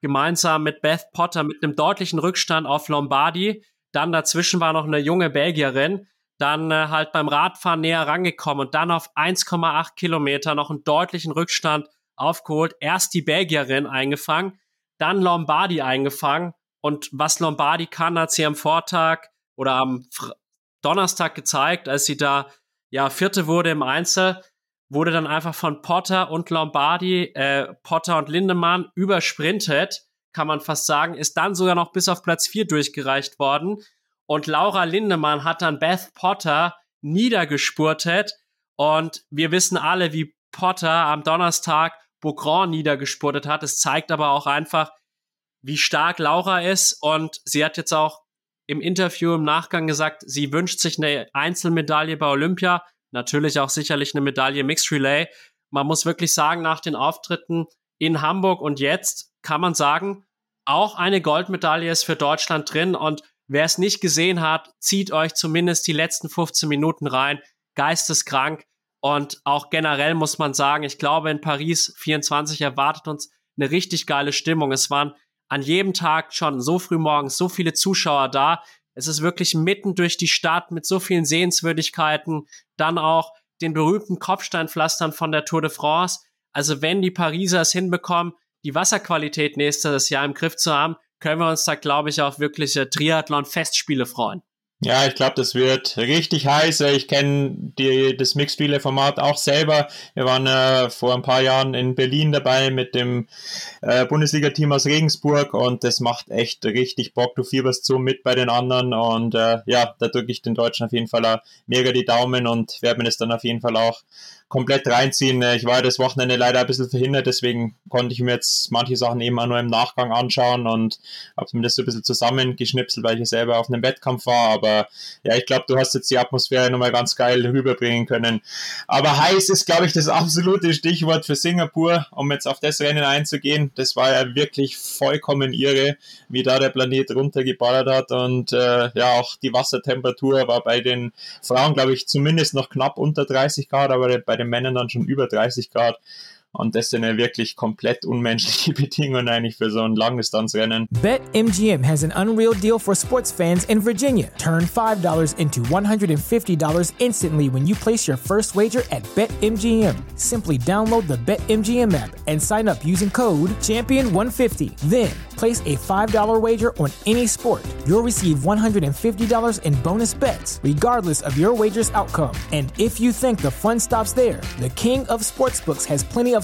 gemeinsam mit Beth Potter mit einem deutlichen Rückstand auf Lombardi. Dann dazwischen war noch eine junge Belgierin dann äh, halt beim Radfahren näher rangekommen und dann auf 1,8 Kilometer noch einen deutlichen Rückstand aufgeholt. Erst die Belgierin eingefangen, dann Lombardi eingefangen und was Lombardi kann, hat sie am Vortag oder am Fr Donnerstag gezeigt, als sie da ja Vierte wurde im Einzel, wurde dann einfach von Potter und Lombardi, äh, Potter und Lindemann übersprintet, kann man fast sagen, ist dann sogar noch bis auf Platz 4 durchgereicht worden und Laura Lindemann hat dann Beth Potter niedergespurtet. Und wir wissen alle, wie Potter am Donnerstag Beaugrand niedergespurtet hat. Es zeigt aber auch einfach, wie stark Laura ist. Und sie hat jetzt auch im Interview im Nachgang gesagt, sie wünscht sich eine Einzelmedaille bei Olympia. Natürlich auch sicherlich eine Medaille Mixed Relay. Man muss wirklich sagen, nach den Auftritten in Hamburg und jetzt kann man sagen, auch eine Goldmedaille ist für Deutschland drin. Und Wer es nicht gesehen hat, zieht euch zumindest die letzten 15 Minuten rein. Geisteskrank. Und auch generell muss man sagen, ich glaube, in Paris 24 erwartet uns eine richtig geile Stimmung. Es waren an jedem Tag schon so früh morgens so viele Zuschauer da. Es ist wirklich mitten durch die Stadt mit so vielen Sehenswürdigkeiten. Dann auch den berühmten Kopfsteinpflastern von der Tour de France. Also wenn die Pariser es hinbekommen, die Wasserqualität nächstes Jahr im Griff zu haben, können wir uns da, glaube ich, auch wirklich äh, Triathlon-Festspiele freuen. Ja, ich glaube, das wird richtig heiß. Ich kenne das Mixed-Relay-Format auch selber. Wir waren äh, vor ein paar Jahren in Berlin dabei mit dem äh, Bundesliga-Team aus Regensburg und das macht echt richtig Bock. Du fieberst so mit bei den anderen und äh, ja, da drücke ich den Deutschen auf jeden Fall mega die Daumen und werde mir das dann auf jeden Fall auch komplett reinziehen. Äh, ich war das Wochenende leider ein bisschen verhindert, deswegen konnte ich mir jetzt manche Sachen eben auch nur im Nachgang anschauen und habe mir das so ein bisschen zusammengeschnipselt, weil ich ja selber auf einem Wettkampf war. Aber ja, ich glaube, du hast jetzt die Atmosphäre nochmal ganz geil rüberbringen können. Aber heiß ist, glaube ich, das absolute Stichwort für Singapur, um jetzt auf das Rennen einzugehen. Das war ja wirklich vollkommen irre, wie da der Planet runtergeballert hat. Und äh, ja, auch die Wassertemperatur war bei den Frauen, glaube ich, zumindest noch knapp unter 30 Grad, aber bei den Männern dann schon über 30 Grad. Und das sind ja wirklich komplett unmenschliche Bedingungen eigentlich für so ein Langdistanzrennen. BetMGM has an unreal deal for sports fans in Virginia. Turn $5 into $150 instantly when you place your first wager at BetMGM. Simply download the BetMGM app and sign up using code Champion150. Then place a $5 wager on any sport. You'll receive $150 in bonus bets, regardless of your wager's outcome. And if you think the fun stops there, the King of Sportsbooks has plenty of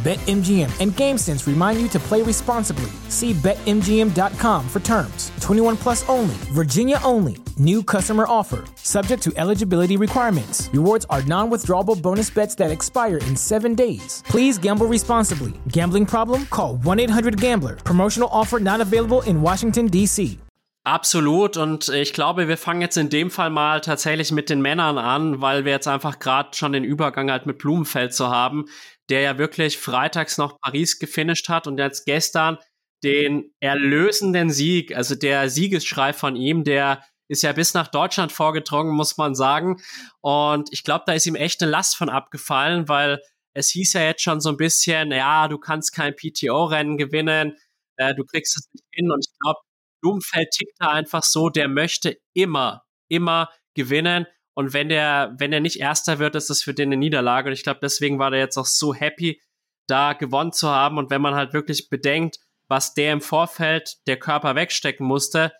BetMGM and GameSense remind you to play responsibly. See BetMGM.com for terms. 21 plus only, Virginia only. New customer offer, subject to eligibility requirements. Rewards are non withdrawable bonus bets that expire in seven days. Please gamble responsibly. Gambling problem? Call 1 800 Gambler. Promotional offer not available in Washington, D.C. Absolut. Und ich glaube, wir fangen jetzt in dem Fall mal tatsächlich mit den Männern an, weil wir jetzt einfach gerade schon den Übergang halt mit Blumenfeld zu haben. Der ja wirklich freitags noch Paris gefinisht hat und jetzt gestern den erlösenden Sieg, also der Siegesschrei von ihm, der ist ja bis nach Deutschland vorgedrungen, muss man sagen. Und ich glaube, da ist ihm echt eine Last von abgefallen, weil es hieß ja jetzt schon so ein bisschen, ja, du kannst kein PTO-Rennen gewinnen, äh, du kriegst es nicht hin. Und ich glaube, Blumenfeld tickt da einfach so, der möchte immer, immer gewinnen. Und wenn der, wenn er nicht Erster wird, ist das für den eine Niederlage. Und ich glaube, deswegen war der jetzt auch so happy, da gewonnen zu haben. Und wenn man halt wirklich bedenkt, was der im Vorfeld der Körper wegstecken musste,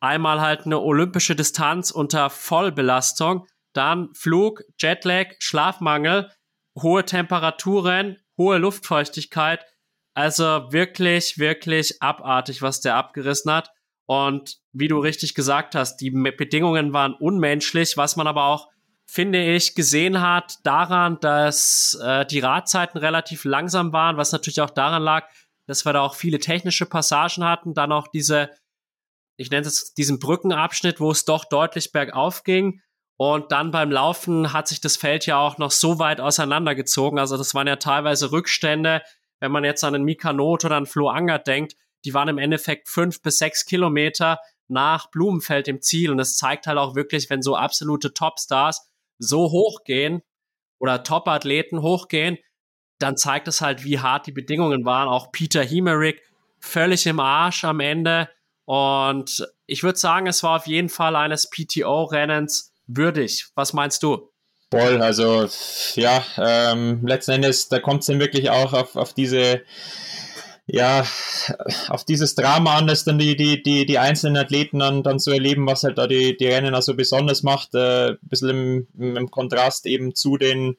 einmal halt eine olympische Distanz unter Vollbelastung, dann Flug, Jetlag, Schlafmangel, hohe Temperaturen, hohe Luftfeuchtigkeit. Also wirklich, wirklich abartig, was der abgerissen hat. Und wie du richtig gesagt hast, die Bedingungen waren unmenschlich, was man aber auch, finde ich, gesehen hat daran, dass äh, die Radzeiten relativ langsam waren, was natürlich auch daran lag, dass wir da auch viele technische Passagen hatten, dann auch diese, ich nenne es diesen Brückenabschnitt, wo es doch deutlich bergauf ging. Und dann beim Laufen hat sich das Feld ja auch noch so weit auseinandergezogen. Also das waren ja teilweise Rückstände, wenn man jetzt an einen Mika Not oder einen Flo Angert denkt, die waren im Endeffekt fünf bis sechs Kilometer nach Blumenfeld im Ziel. Und es zeigt halt auch wirklich, wenn so absolute Topstars so hochgehen oder Top-Athleten hochgehen, dann zeigt es halt, wie hart die Bedingungen waren. Auch Peter Hemerick völlig im Arsch am Ende. Und ich würde sagen, es war auf jeden Fall eines PTO-Rennens würdig. Was meinst du? Voll, also ja, ähm, letzten Endes, da kommt es dann wirklich auch auf, auf diese ja, auf dieses Drama an, das dann die, die, die, die einzelnen Athleten dann, dann so erleben, was halt da die, die Rennen also besonders macht, äh, ein bisschen im, im Kontrast eben zu den,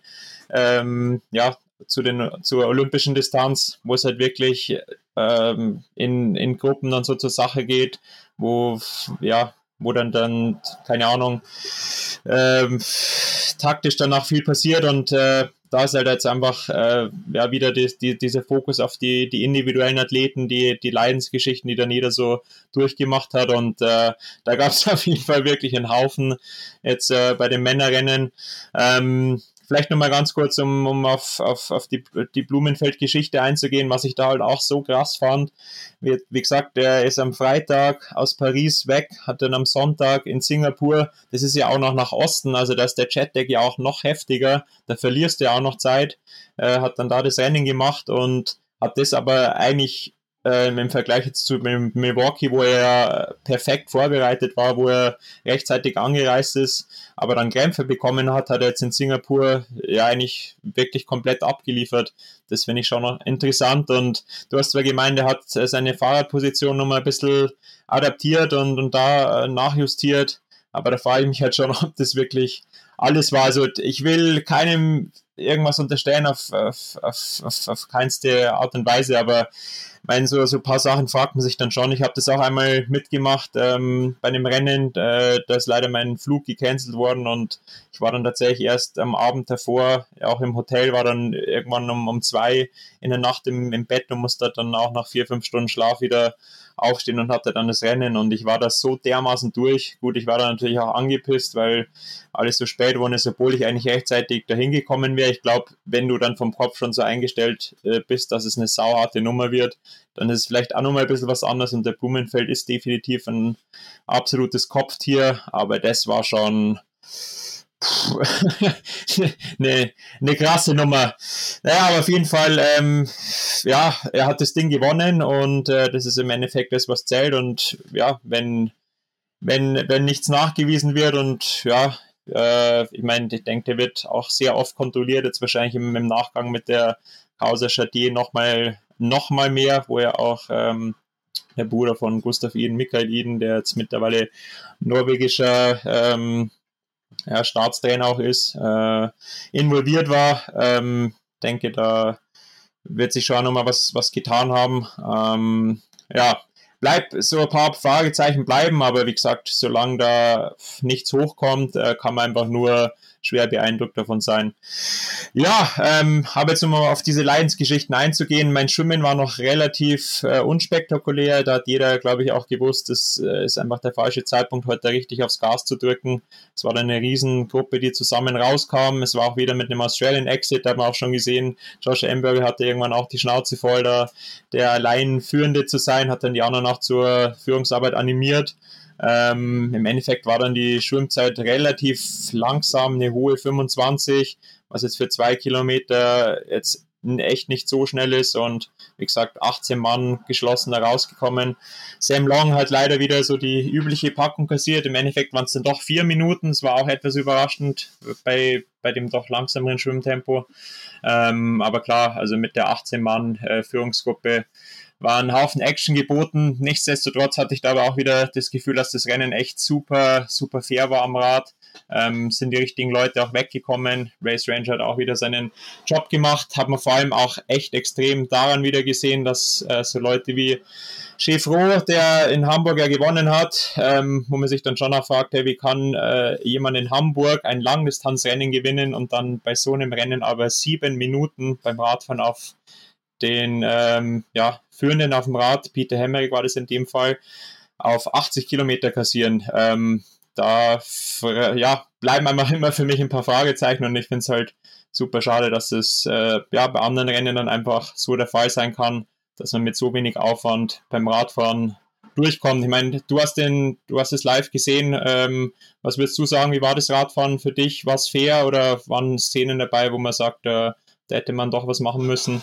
ähm, ja, zu den, zur olympischen Distanz, wo es halt wirklich ähm, in, in Gruppen dann so zur Sache geht, wo, ja, wo dann dann, keine Ahnung, ähm, taktisch danach viel passiert und äh, da ist halt jetzt einfach äh, ja, wieder die, die, dieser Fokus auf die, die individuellen Athleten, die, die Leidensgeschichten, die dann jeder so durchgemacht hat. Und äh, da gab es auf jeden Fall wirklich einen Haufen jetzt äh, bei den Männerrennen. Ähm, Vielleicht nochmal ganz kurz, um, um auf, auf, auf die, die Blumenfeld-Geschichte einzugehen, was ich da halt auch so krass fand. Wie, wie gesagt, der ist am Freitag aus Paris weg, hat dann am Sonntag in Singapur, das ist ja auch noch nach Osten, also da ist der Jetdeck ja auch noch heftiger, da verlierst du ja auch noch Zeit, äh, hat dann da das Rennen gemacht und hat das aber eigentlich ähm, im Vergleich jetzt zu Milwaukee, wo er perfekt vorbereitet war, wo er rechtzeitig angereist ist, aber dann Krämpfe bekommen hat, hat er jetzt in Singapur ja eigentlich wirklich komplett abgeliefert. Das finde ich schon noch interessant und du hast zwar gemeint, er hat seine Fahrradposition nochmal ein bisschen adaptiert und, und da äh, nachjustiert, aber da frage ich mich halt schon, ob das wirklich alles war. Also ich will keinem irgendwas unterstellen auf, auf, auf, auf, auf keinste Art und Weise, aber meine, so, so ein paar Sachen fragt man sich dann schon. Ich habe das auch einmal mitgemacht ähm, bei einem Rennen. Äh, da ist leider mein Flug gecancelt worden und ich war dann tatsächlich erst am Abend davor, auch im Hotel, war dann irgendwann um, um zwei in der Nacht im, im Bett und musste dann auch nach vier, fünf Stunden Schlaf wieder aufstehen und hatte dann das Rennen und ich war da so dermaßen durch. Gut, ich war da natürlich auch angepisst, weil alles so spät ist, obwohl ich eigentlich rechtzeitig dahin gekommen wäre. Ich glaube, wenn du dann vom Kopf schon so eingestellt äh, bist, dass es eine sauharte Nummer wird, dann ist es vielleicht auch nochmal ein bisschen was anderes und der Blumenfeld ist definitiv ein absolutes Kopftier, aber das war schon eine, eine krasse Nummer. Naja, aber auf jeden Fall, ähm, ja, er hat das Ding gewonnen und äh, das ist im Endeffekt das, was zählt. Und ja, wenn, wenn, wenn nichts nachgewiesen wird und ja, äh, ich meine, ich denke, der wird auch sehr oft kontrolliert, jetzt wahrscheinlich im, im Nachgang mit der Causa Chatier nochmal noch mal mehr, wo er auch ähm, der Bruder von Gustav Iden, Michael Iden, der jetzt mittlerweile norwegischer ähm, ja, Staatstrainer auch ist, äh, involviert war. Ähm, denke, da wird sich schon nochmal was, was getan haben. Ähm, ja, bleibt so ein paar Fragezeichen bleiben, aber wie gesagt, solange da nichts hochkommt, äh, kann man einfach nur schwer beeindruckt davon sein. Ja, ähm, habe jetzt nochmal auf diese Leidensgeschichten einzugehen. Mein Schwimmen war noch relativ äh, unspektakulär. Da hat jeder, glaube ich, auch gewusst, es äh, ist einfach der falsche Zeitpunkt, heute richtig aufs Gas zu drücken. Es war dann eine Riesengruppe, die zusammen rauskam. Es war auch wieder mit einem Australian Exit, da hat man auch schon gesehen, Josh Amberg hatte irgendwann auch die Schnauze voll, da der allein Führende zu sein, hat dann die anderen auch zur Führungsarbeit animiert. Ähm, Im Endeffekt war dann die Schwimmzeit relativ langsam, eine hohe 25, was jetzt für zwei Kilometer jetzt echt nicht so schnell ist und wie gesagt 18 Mann geschlossen da rausgekommen. Sam Long hat leider wieder so die übliche Packung kassiert. Im Endeffekt waren es dann doch vier Minuten. Es war auch etwas überraschend bei, bei dem doch langsameren Schwimmtempo. Ähm, aber klar, also mit der 18 Mann äh, Führungsgruppe war ein Haufen Action geboten. Nichtsdestotrotz hatte ich da aber auch wieder das Gefühl, dass das Rennen echt super, super fair war am Rad. Ähm, sind die richtigen Leute auch weggekommen. Race Ranger hat auch wieder seinen Job gemacht. Hat man vor allem auch echt extrem daran wieder gesehen, dass äh, so Leute wie Chefro, der in Hamburg ja gewonnen hat, ähm, wo man sich dann schon auch fragt, hey, wie kann äh, jemand in Hamburg ein Langdistanzrennen gewinnen und dann bei so einem Rennen aber sieben Minuten beim Radfahren auf den ähm, ja, Führenden auf dem Rad, Peter Hemmerich war das in dem Fall, auf 80 Kilometer kassieren. Ähm, da ja, bleiben einfach immer für mich ein paar Fragezeichen und ich finde es halt super schade, dass es äh, ja, bei anderen Rennen dann einfach so der Fall sein kann, dass man mit so wenig Aufwand beim Radfahren durchkommt. Ich meine, du hast den, du hast es live gesehen. Ähm, was würdest du sagen? Wie war das Radfahren für dich? War es fair oder waren Szenen dabei, wo man sagt, äh, da hätte man doch was machen müssen?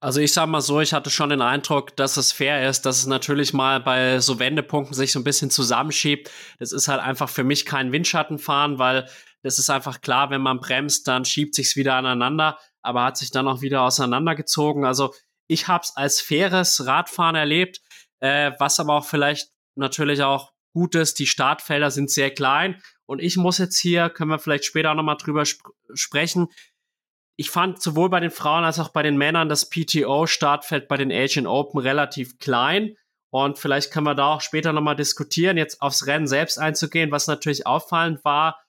Also ich sag mal so, ich hatte schon den Eindruck, dass es fair ist, dass es natürlich mal bei so Wendepunkten sich so ein bisschen zusammenschiebt. Das ist halt einfach für mich kein Windschattenfahren, weil das ist einfach klar, wenn man bremst, dann schiebt sich's wieder aneinander, aber hat sich dann auch wieder auseinandergezogen. Also ich habe es als faires Radfahren erlebt, äh, was aber auch vielleicht natürlich auch gut ist. Die Startfelder sind sehr klein und ich muss jetzt hier, können wir vielleicht später auch nochmal drüber sp sprechen, ich fand sowohl bei den Frauen als auch bei den Männern das PTO-Startfeld bei den Asian Open relativ klein. Und vielleicht können wir da auch später nochmal diskutieren, jetzt aufs Rennen selbst einzugehen. Was natürlich auffallend war,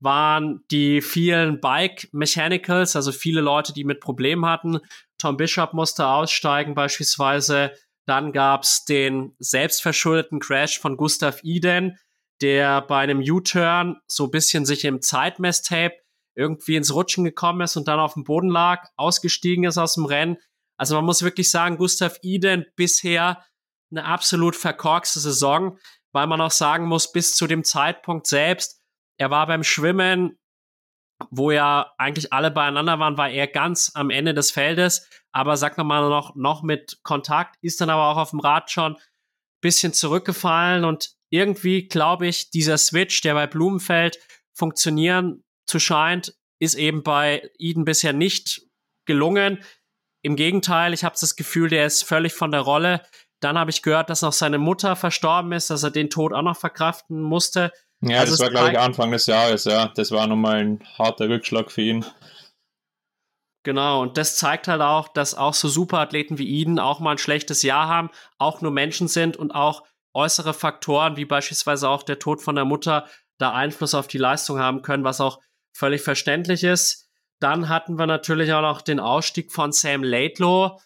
waren die vielen Bike Mechanicals, also viele Leute, die mit Problemen hatten. Tom Bishop musste aussteigen beispielsweise. Dann gab's den selbstverschuldeten Crash von Gustav Iden, der bei einem U-Turn so bisschen sich im Zeitmesstape irgendwie ins Rutschen gekommen ist und dann auf dem Boden lag, ausgestiegen ist aus dem Rennen. Also man muss wirklich sagen, Gustav Iden bisher eine absolut verkorkste Saison, weil man auch sagen muss, bis zu dem Zeitpunkt selbst, er war beim Schwimmen, wo ja eigentlich alle beieinander waren, war er ganz am Ende des Feldes, aber sag mal noch, noch mit Kontakt, ist dann aber auch auf dem Rad schon bisschen zurückgefallen und irgendwie glaube ich, dieser Switch, der bei Blumenfeld funktionieren zu scheint, ist eben bei Eden bisher nicht gelungen. Im Gegenteil, ich habe das Gefühl, der ist völlig von der Rolle. Dann habe ich gehört, dass noch seine Mutter verstorben ist, dass er den Tod auch noch verkraften musste. Ja, also das war, glaube ich, Anfang des Jahres, ja. Das war nochmal ein harter Rückschlag für ihn. Genau, und das zeigt halt auch, dass auch so Superathleten wie Eden auch mal ein schlechtes Jahr haben, auch nur Menschen sind und auch äußere Faktoren, wie beispielsweise auch der Tod von der Mutter, da Einfluss auf die Leistung haben können, was auch völlig verständlich ist. Dann hatten wir natürlich auch noch den Ausstieg von Sam Laidlow.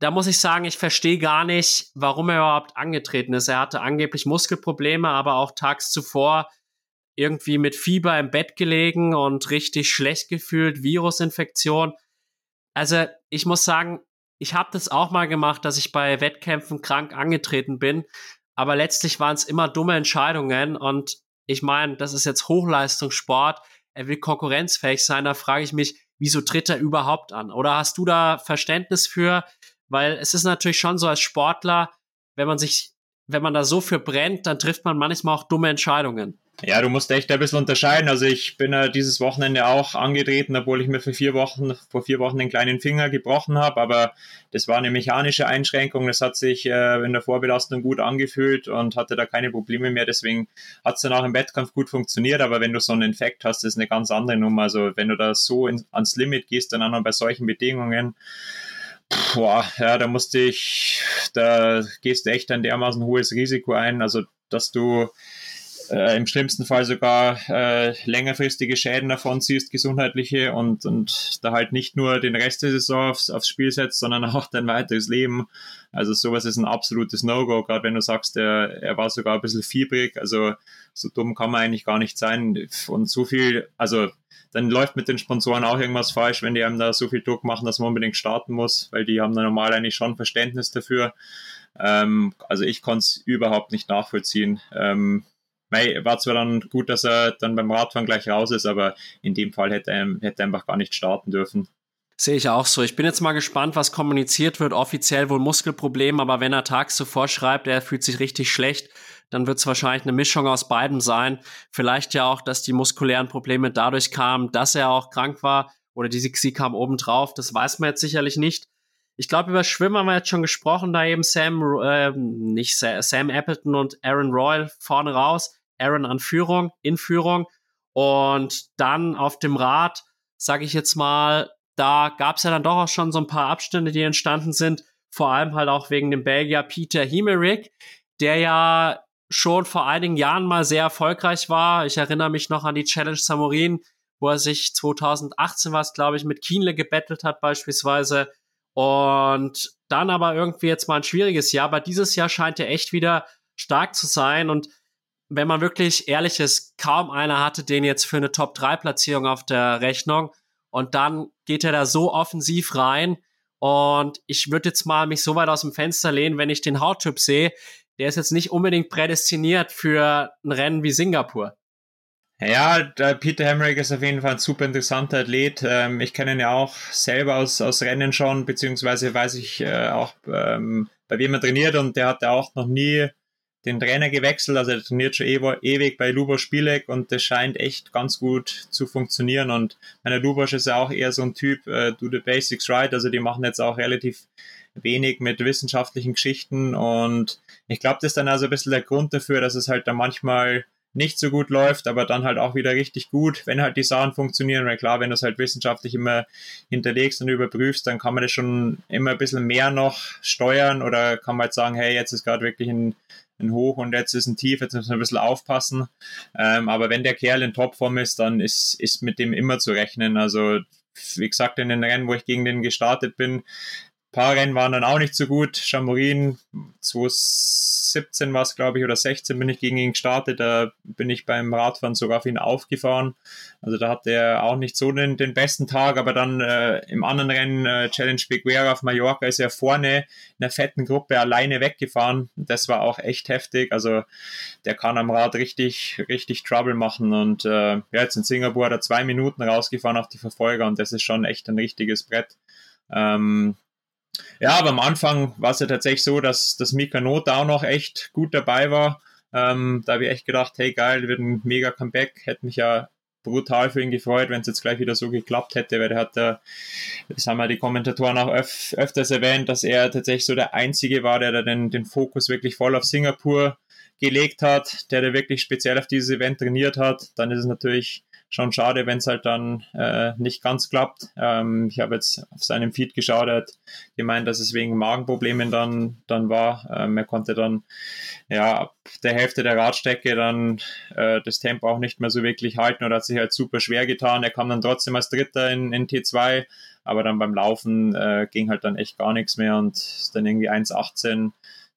Da muss ich sagen, ich verstehe gar nicht, warum er überhaupt angetreten ist. Er hatte angeblich Muskelprobleme, aber auch tags zuvor irgendwie mit Fieber im Bett gelegen und richtig schlecht gefühlt, Virusinfektion. Also ich muss sagen, ich habe das auch mal gemacht, dass ich bei Wettkämpfen krank angetreten bin, aber letztlich waren es immer dumme Entscheidungen und ich meine, das ist jetzt Hochleistungssport, er will konkurrenzfähig sein, da frage ich mich, wieso tritt er überhaupt an? Oder hast du da Verständnis für? Weil es ist natürlich schon so als Sportler, wenn man sich, wenn man da so für brennt, dann trifft man manchmal auch dumme Entscheidungen. Ja, du musst echt ein bisschen unterscheiden. Also ich bin ja dieses Wochenende auch angetreten, obwohl ich mir für vier Wochen, vor vier Wochen den kleinen Finger gebrochen habe. Aber das war eine mechanische Einschränkung. Das hat sich äh, in der Vorbelastung gut angefühlt und hatte da keine Probleme mehr. Deswegen hat es dann auch im Wettkampf gut funktioniert. Aber wenn du so einen Infekt hast, ist eine ganz andere Nummer. Also wenn du da so in, ans Limit gehst, dann auch noch bei solchen Bedingungen, boah, ja, da musste ich, da gehst du echt ein dermaßen hohes Risiko ein. Also dass du äh, im schlimmsten Fall sogar äh, längerfristige Schäden davon ziehst, gesundheitliche und, und da halt nicht nur den Rest der Saison aufs, aufs Spiel setzt, sondern auch dein weiteres Leben. Also sowas ist ein absolutes No-Go, gerade wenn du sagst, er, er war sogar ein bisschen fiebrig, also so dumm kann man eigentlich gar nicht sein und so viel, also dann läuft mit den Sponsoren auch irgendwas falsch, wenn die einem da so viel Druck machen, dass man unbedingt starten muss, weil die haben da normal eigentlich schon Verständnis dafür. Ähm, also ich konnte es überhaupt nicht nachvollziehen. Ähm, war zwar dann gut, dass er dann beim Radfahren gleich raus ist, aber in dem Fall hätte er, hätte er einfach gar nicht starten dürfen. Sehe ich auch so. Ich bin jetzt mal gespannt, was kommuniziert wird. Offiziell wohl Muskelproblem, aber wenn er tags zuvor schreibt, er fühlt sich richtig schlecht, dann wird es wahrscheinlich eine Mischung aus beiden sein. Vielleicht ja auch, dass die muskulären Probleme dadurch kamen, dass er auch krank war oder die sie kam obendrauf. Das weiß man jetzt sicherlich nicht. Ich glaube, über Schwimmen haben wir jetzt schon gesprochen, da eben Sam, äh, nicht Sam Appleton und Aaron Royal vorne raus. Aaron an Führung, in Führung. Und dann auf dem Rad, sage ich jetzt mal, da gab es ja dann doch auch schon so ein paar Abstände, die entstanden sind. Vor allem halt auch wegen dem Belgier Peter Himerick, der ja schon vor einigen Jahren mal sehr erfolgreich war. Ich erinnere mich noch an die Challenge Samorin, wo er sich 2018 war es, glaube ich, mit Kienle gebettelt hat beispielsweise. Und dann aber irgendwie jetzt mal ein schwieriges Jahr. Aber dieses Jahr scheint er echt wieder stark zu sein. Und wenn man wirklich ehrlich ist, kaum einer hatte den jetzt für eine Top-3-Platzierung auf der Rechnung. Und dann geht er da so offensiv rein. Und ich würde jetzt mal mich so weit aus dem Fenster lehnen, wenn ich den Hauttyp sehe, der ist jetzt nicht unbedingt prädestiniert für ein Rennen wie Singapur. Ja, Peter Hemrick ist auf jeden Fall ein super interessanter Athlet. Ähm, ich kenne ihn ja auch selber aus, aus Rennen schon, beziehungsweise weiß ich äh, auch, ähm, bei wem er trainiert und der hatte auch noch nie den Trainer gewechselt, also er trainiert schon ewig bei Lubos Spielek und das scheint echt ganz gut zu funktionieren. Und meine Lubos ist ja auch eher so ein Typ, äh, do the basics right, also die machen jetzt auch relativ wenig mit wissenschaftlichen Geschichten. Und ich glaube, das ist dann also ein bisschen der Grund dafür, dass es halt dann manchmal nicht so gut läuft, aber dann halt auch wieder richtig gut, wenn halt die Sachen funktionieren. Weil klar, wenn du es halt wissenschaftlich immer hinterlegst und überprüfst, dann kann man das schon immer ein bisschen mehr noch steuern oder kann man halt sagen, hey, jetzt ist gerade wirklich ein ein Hoch und jetzt ist ein Tief, jetzt müssen wir ein bisschen aufpassen. Ähm, aber wenn der Kerl in Topform ist, dann ist, ist mit dem immer zu rechnen. Also wie gesagt, in den Rennen, wo ich gegen den gestartet bin, paar Rennen waren dann auch nicht so gut. Chamorin 2017 war es, glaube ich, oder 16 bin ich gegen ihn gestartet. Da bin ich beim Radfahren sogar auf ihn aufgefahren. Also da hatte er auch nicht so den, den besten Tag, aber dann äh, im anderen Rennen, äh, Challenge Biguera auf Mallorca, ist er vorne in einer fetten Gruppe alleine weggefahren. Das war auch echt heftig. Also der kann am Rad richtig, richtig Trouble machen. Und äh, ja, jetzt in Singapur hat er zwei Minuten rausgefahren auf die Verfolger und das ist schon echt ein richtiges Brett. Ähm, ja, aber am Anfang war es ja tatsächlich so, dass das Mikano da auch noch echt gut dabei war. Ähm, da habe ich echt gedacht, hey geil, wird ein mega Comeback. Hätte mich ja brutal für ihn gefreut, wenn es jetzt gleich wieder so geklappt hätte, weil er hat da, das haben ja die Kommentatoren auch öf öfters erwähnt, dass er tatsächlich so der Einzige war, der da den, den Fokus wirklich voll auf Singapur gelegt hat, der da wirklich speziell auf dieses Event trainiert hat. Dann ist es natürlich schon schade, wenn es halt dann äh, nicht ganz klappt. Ähm, ich habe jetzt auf seinem Feed geschaut, er hat gemeint, dass es wegen Magenproblemen dann, dann war. Ähm, er konnte dann ja ab der Hälfte der Radstrecke dann äh, das Tempo auch nicht mehr so wirklich halten oder hat sich halt super schwer getan. Er kam dann trotzdem als Dritter in, in T2, aber dann beim Laufen äh, ging halt dann echt gar nichts mehr und ist dann irgendwie 1,18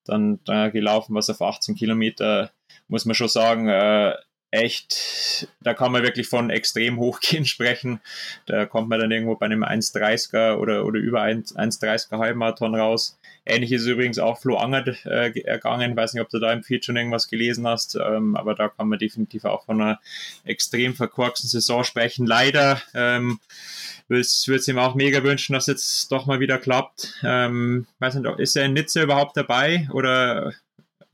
dann äh, gelaufen, was auf 18 Kilometer, muss man schon sagen, äh, echt, da kann man wirklich von extrem hochgehen sprechen. Da kommt man dann irgendwo bei einem 1,30er oder, oder über 1,30er Halbmarathon raus. Ähnlich ist übrigens auch Flo Angert äh, ergangen. Weiß nicht, ob du da im Feed schon irgendwas gelesen hast, ähm, aber da kann man definitiv auch von einer extrem verkorksten Saison sprechen. Leider ähm, würde es ihm auch mega wünschen, dass jetzt doch mal wieder klappt. Ähm, weiß nicht, ist er in Nizza überhaupt dabei oder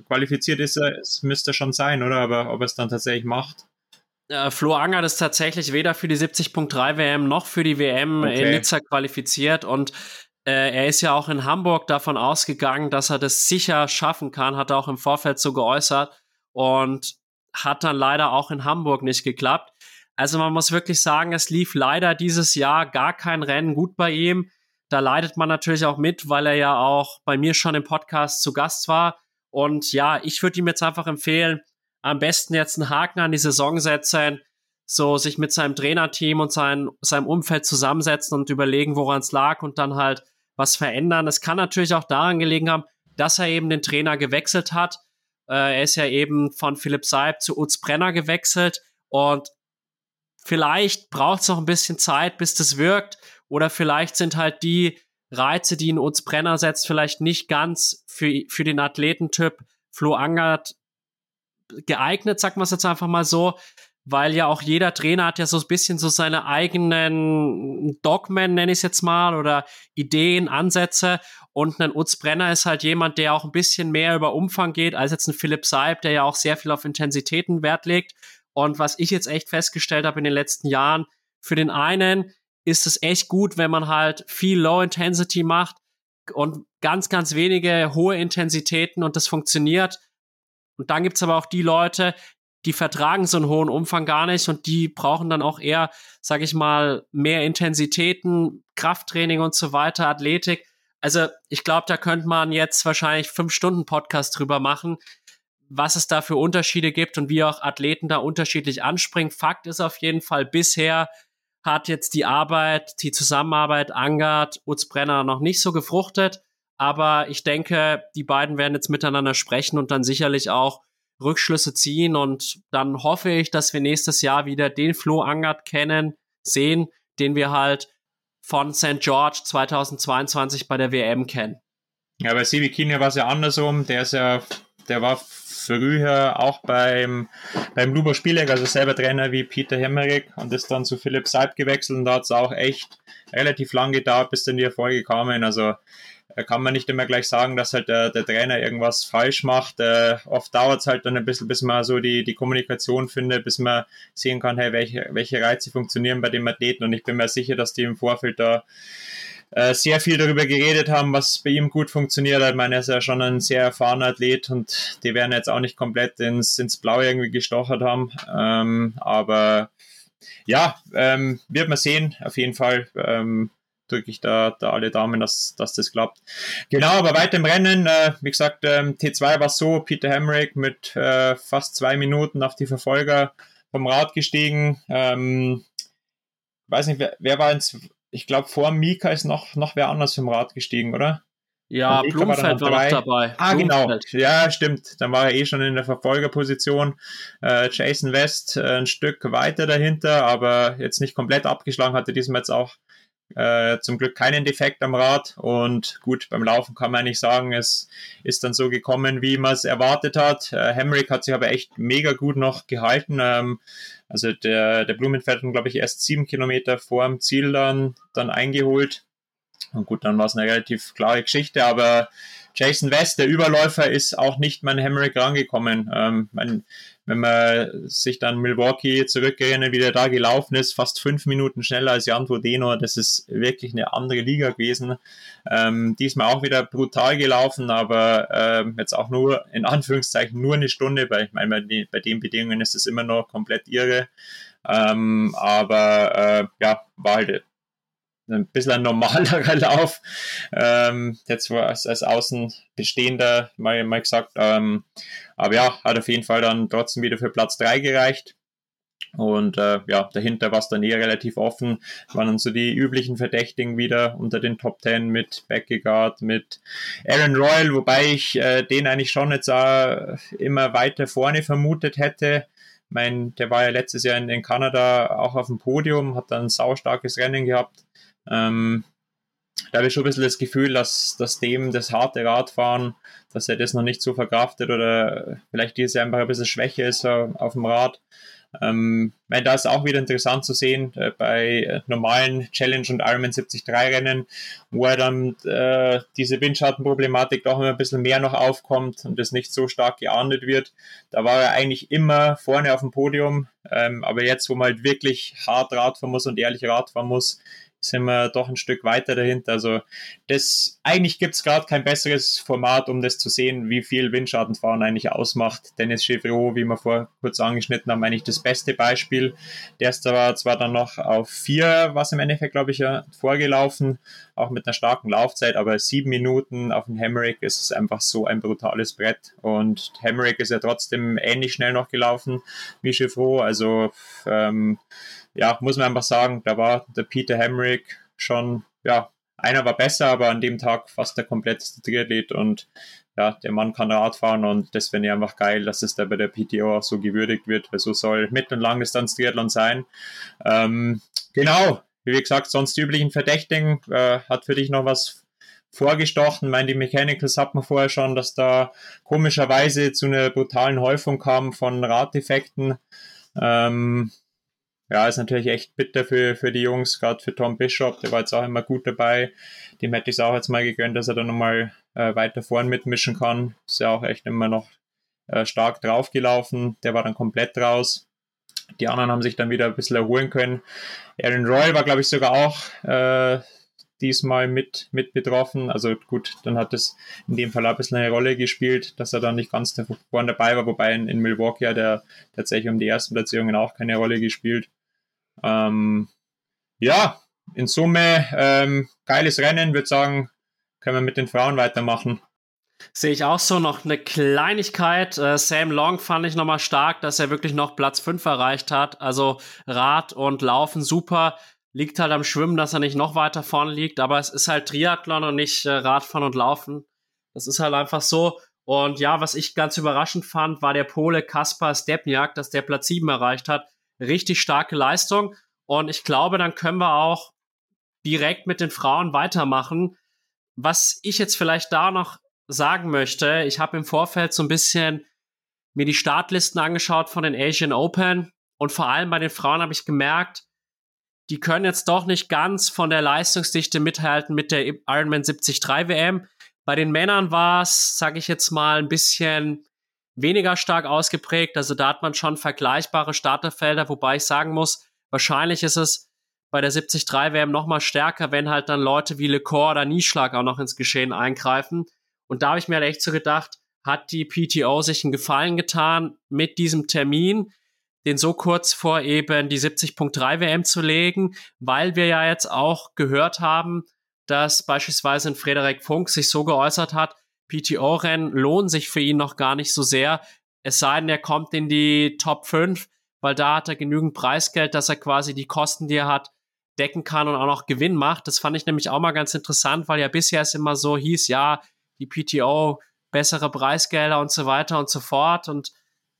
qualifiziert ist er, es müsste schon sein, oder? Aber ob er es dann tatsächlich macht. Äh, Flo Angert ist tatsächlich weder für die 70.3 WM noch für die WM okay. in Nizza qualifiziert und äh, er ist ja auch in Hamburg davon ausgegangen, dass er das sicher schaffen kann, hat er auch im Vorfeld so geäußert und hat dann leider auch in Hamburg nicht geklappt. Also man muss wirklich sagen, es lief leider dieses Jahr gar kein Rennen gut bei ihm. Da leidet man natürlich auch mit, weil er ja auch bei mir schon im Podcast zu Gast war. Und ja, ich würde ihm jetzt einfach empfehlen, am besten jetzt einen Haken an die Saison setzen, so sich mit seinem Trainerteam und sein, seinem Umfeld zusammensetzen und überlegen, woran es lag und dann halt was verändern. Es kann natürlich auch daran gelegen haben, dass er eben den Trainer gewechselt hat. Äh, er ist ja eben von Philipp Seib zu Utz Brenner gewechselt und vielleicht braucht es noch ein bisschen Zeit, bis das wirkt. Oder vielleicht sind halt die Reize, die in uns Brenner setzt, vielleicht nicht ganz für, für den Athletentyp Flo Angert geeignet, sagt man es jetzt einfach mal so, weil ja auch jeder Trainer hat ja so ein bisschen so seine eigenen Dogmen, nenne ich es jetzt mal, oder Ideen, Ansätze. Und ein Utz Brenner ist halt jemand, der auch ein bisschen mehr über Umfang geht, als jetzt ein Philipp Seib, der ja auch sehr viel auf Intensitäten Wert legt. Und was ich jetzt echt festgestellt habe in den letzten Jahren, für den einen ist es echt gut, wenn man halt viel Low Intensity macht und ganz, ganz wenige hohe Intensitäten und das funktioniert. Und dann gibt's aber auch die Leute, die vertragen so einen hohen Umfang gar nicht und die brauchen dann auch eher, sag ich mal, mehr Intensitäten, Krafttraining und so weiter, Athletik. Also ich glaube, da könnte man jetzt wahrscheinlich fünf Stunden Podcast drüber machen, was es da für Unterschiede gibt und wie auch Athleten da unterschiedlich anspringen. Fakt ist auf jeden Fall bisher, hat jetzt die Arbeit, die Zusammenarbeit Angard, Brenner noch nicht so gefruchtet. Aber ich denke, die beiden werden jetzt miteinander sprechen und dann sicherlich auch Rückschlüsse ziehen. Und dann hoffe ich, dass wir nächstes Jahr wieder den Flo Angard kennen, sehen, den wir halt von St. George 2022 bei der WM kennen. Ja, bei Sibi Kinja war es ja andersrum. Der ist ja, der war früher auch beim, beim Luber Spielek, also selber Trainer wie Peter Hemmerich und ist dann zu Philipp Seib gewechselt und da hat es auch echt relativ lang gedauert, bis dann die Erfolge kamen. Also kann man nicht immer gleich sagen, dass halt der, der Trainer irgendwas falsch macht. Äh, oft dauert es halt dann ein bisschen, bis man so die, die Kommunikation findet, bis man sehen kann, hey, welche, welche Reize funktionieren bei dem Athleten. Und ich bin mir sicher, dass die im Vorfeld da äh, sehr viel darüber geredet haben, was bei ihm gut funktioniert. Ich meine, er ist ja schon ein sehr erfahrener Athlet und die werden jetzt auch nicht komplett ins, ins Blau irgendwie gestochert haben. Ähm, aber ja, ähm, wird man sehen. Auf jeden Fall ähm, drücke ich da, da alle Daumen, dass, dass das klappt. Genau, aber weiter im Rennen. Äh, wie gesagt, ähm, T2 war so, Peter Hemrick mit äh, fast zwei Minuten auf die Verfolger vom Rad gestiegen. Ähm, weiß nicht, wer, wer war ins, ich glaube, vor Mika ist noch, noch wer anders vom Rad gestiegen, oder? Ja, Blumfeld war, war noch dabei. Ah, genau. Ja, stimmt. Dann war er eh schon in der Verfolgerposition. Äh, Jason West äh, ein Stück weiter dahinter, aber jetzt nicht komplett abgeschlagen, hatte diesmal jetzt auch äh, zum Glück keinen Defekt am Rad und gut, beim Laufen kann man nicht sagen, es ist dann so gekommen, wie man es erwartet hat. Äh, Hemrick hat sich aber echt mega gut noch gehalten. Ähm, also der, der Blumenfeld hat, glaube ich, erst sieben Kilometer vor dem Ziel dann, dann eingeholt. Und gut, dann war es eine relativ klare Geschichte, aber Jason West, der Überläufer, ist auch nicht mein Hemrick rangekommen. Ähm, mein, wenn man sich dann Milwaukee zurückerinnert, wie der da gelaufen ist, fast fünf Minuten schneller als Jan Vodeno, das ist wirklich eine andere Liga gewesen. Ähm, diesmal auch wieder brutal gelaufen, aber ähm, jetzt auch nur, in Anführungszeichen, nur eine Stunde, weil ich meine, bei, den, bei den Bedingungen ist es immer noch komplett irre. Ähm, aber äh, ja, war halt ein bisschen ein normalerer Lauf. Ähm, jetzt als, als Außenbestehender mal, mal gesagt. Ähm, aber ja, hat auf jeden Fall dann trotzdem wieder für Platz 3 gereicht. Und äh, ja, dahinter war es dann eh relativ offen. Waren dann so die üblichen Verdächtigen wieder unter den Top 10 mit Beckegaard, mit Aaron Royal, wobei ich äh, den eigentlich schon jetzt äh, immer weiter vorne vermutet hätte. Mein, der war ja letztes Jahr in, in Kanada auch auf dem Podium, hat dann ein saustarkes Rennen gehabt. Ähm, da habe ich schon ein bisschen das Gefühl, dass, dass dem das harte Radfahren, dass er das noch nicht so verkraftet oder vielleicht dieses Jahr einfach ein bisschen Schwäche ist auf dem Rad. Ähm, da ist auch wieder interessant zu sehen äh, bei äh, normalen Challenge und Ironman 73 Rennen, wo er dann äh, diese Windschattenproblematik doch immer ein bisschen mehr noch aufkommt und es nicht so stark geahndet wird. Da war er eigentlich immer vorne auf dem Podium, ähm, aber jetzt, wo man halt wirklich hart Radfahren muss und ehrlich Radfahren muss, sind wir doch ein Stück weiter dahinter. Also das eigentlich gibt es gerade kein besseres Format, um das zu sehen, wie viel Windschattenfahren eigentlich ausmacht. Dennis Chevreau, wie wir vor kurz angeschnitten haben, eigentlich das beste Beispiel. Der ist aber zwar dann noch auf vier, was im Endeffekt, glaube ich, ja, vorgelaufen, auch mit einer starken Laufzeit, aber sieben Minuten auf dem Hamerick ist einfach so ein brutales Brett. Und Hamerick ist ja trotzdem ähnlich schnell noch gelaufen wie Chevreau. Also ähm, ja, muss man einfach sagen, da war der Peter Hemrick schon, ja, einer war besser, aber an dem Tag fast der kompletteste Triathlet und ja, der Mann kann Rad fahren und das finde ich einfach geil, dass es da bei der PTO auch so gewürdigt wird, weil so soll Mittel- und Langdistanz Triathlon sein. Ähm, genau, wie gesagt, sonst üblichen Verdächtigen, äh, hat für dich noch was vorgestochen. Ich meine, die Mechanicals hat man vorher schon, dass da komischerweise zu einer brutalen Häufung kam von Raddefekten. Ähm, ja, ist natürlich echt bitter für, für die Jungs, gerade für Tom Bishop, der war jetzt auch immer gut dabei. Dem hätte ich es auch jetzt mal gegönnt, dass er da nochmal äh, weiter vorn mitmischen kann. Ist ja auch echt immer noch äh, stark draufgelaufen. Der war dann komplett raus. Die anderen haben sich dann wieder ein bisschen erholen können. Aaron Royal war, glaube ich, sogar auch äh, diesmal mit, mit betroffen. Also gut, dann hat es in dem Fall ein bisschen eine Rolle gespielt, dass er dann nicht ganz vorne dabei war, wobei in, in Milwaukee hat er tatsächlich um die ersten Platzierungen auch keine Rolle gespielt. Ähm, ja, in Summe ähm, geiles Rennen, würde sagen, können wir mit den Frauen weitermachen. Sehe ich auch so noch eine Kleinigkeit. Äh, Sam Long fand ich nochmal stark, dass er wirklich noch Platz 5 erreicht hat. Also Rad und Laufen super. Liegt halt am Schwimmen, dass er nicht noch weiter vorne liegt, aber es ist halt Triathlon und nicht äh, Radfahren und Laufen. Das ist halt einfach so. Und ja, was ich ganz überraschend fand, war der Pole Kaspar Stepniak, dass der Platz 7 erreicht hat. Richtig starke Leistung. Und ich glaube, dann können wir auch direkt mit den Frauen weitermachen. Was ich jetzt vielleicht da noch sagen möchte, ich habe im Vorfeld so ein bisschen mir die Startlisten angeschaut von den Asian Open und vor allem bei den Frauen habe ich gemerkt, die können jetzt doch nicht ganz von der Leistungsdichte mithalten mit der Ironman 73 WM. Bei den Männern war es, sage ich jetzt mal, ein bisschen weniger stark ausgeprägt. Also da hat man schon vergleichbare Starterfelder, wobei ich sagen muss, wahrscheinlich ist es bei der 73 WM noch mal stärker, wenn halt dann Leute wie Lecor oder Nieschlag auch noch ins Geschehen eingreifen. Und da habe ich mir halt echt so gedacht, hat die PTO sich einen Gefallen getan mit diesem Termin, den so kurz vor eben die 70.3 WM zu legen, weil wir ja jetzt auch gehört haben, dass beispielsweise ein Frederik Funk sich so geäußert hat, PTO-Rennen lohnen sich für ihn noch gar nicht so sehr, es sei denn, er kommt in die Top 5, weil da hat er genügend Preisgeld, dass er quasi die Kosten, die er hat, decken kann und auch noch Gewinn macht. Das fand ich nämlich auch mal ganz interessant, weil ja bisher es immer so hieß, ja, die PTO, bessere Preisgelder und so weiter und so fort und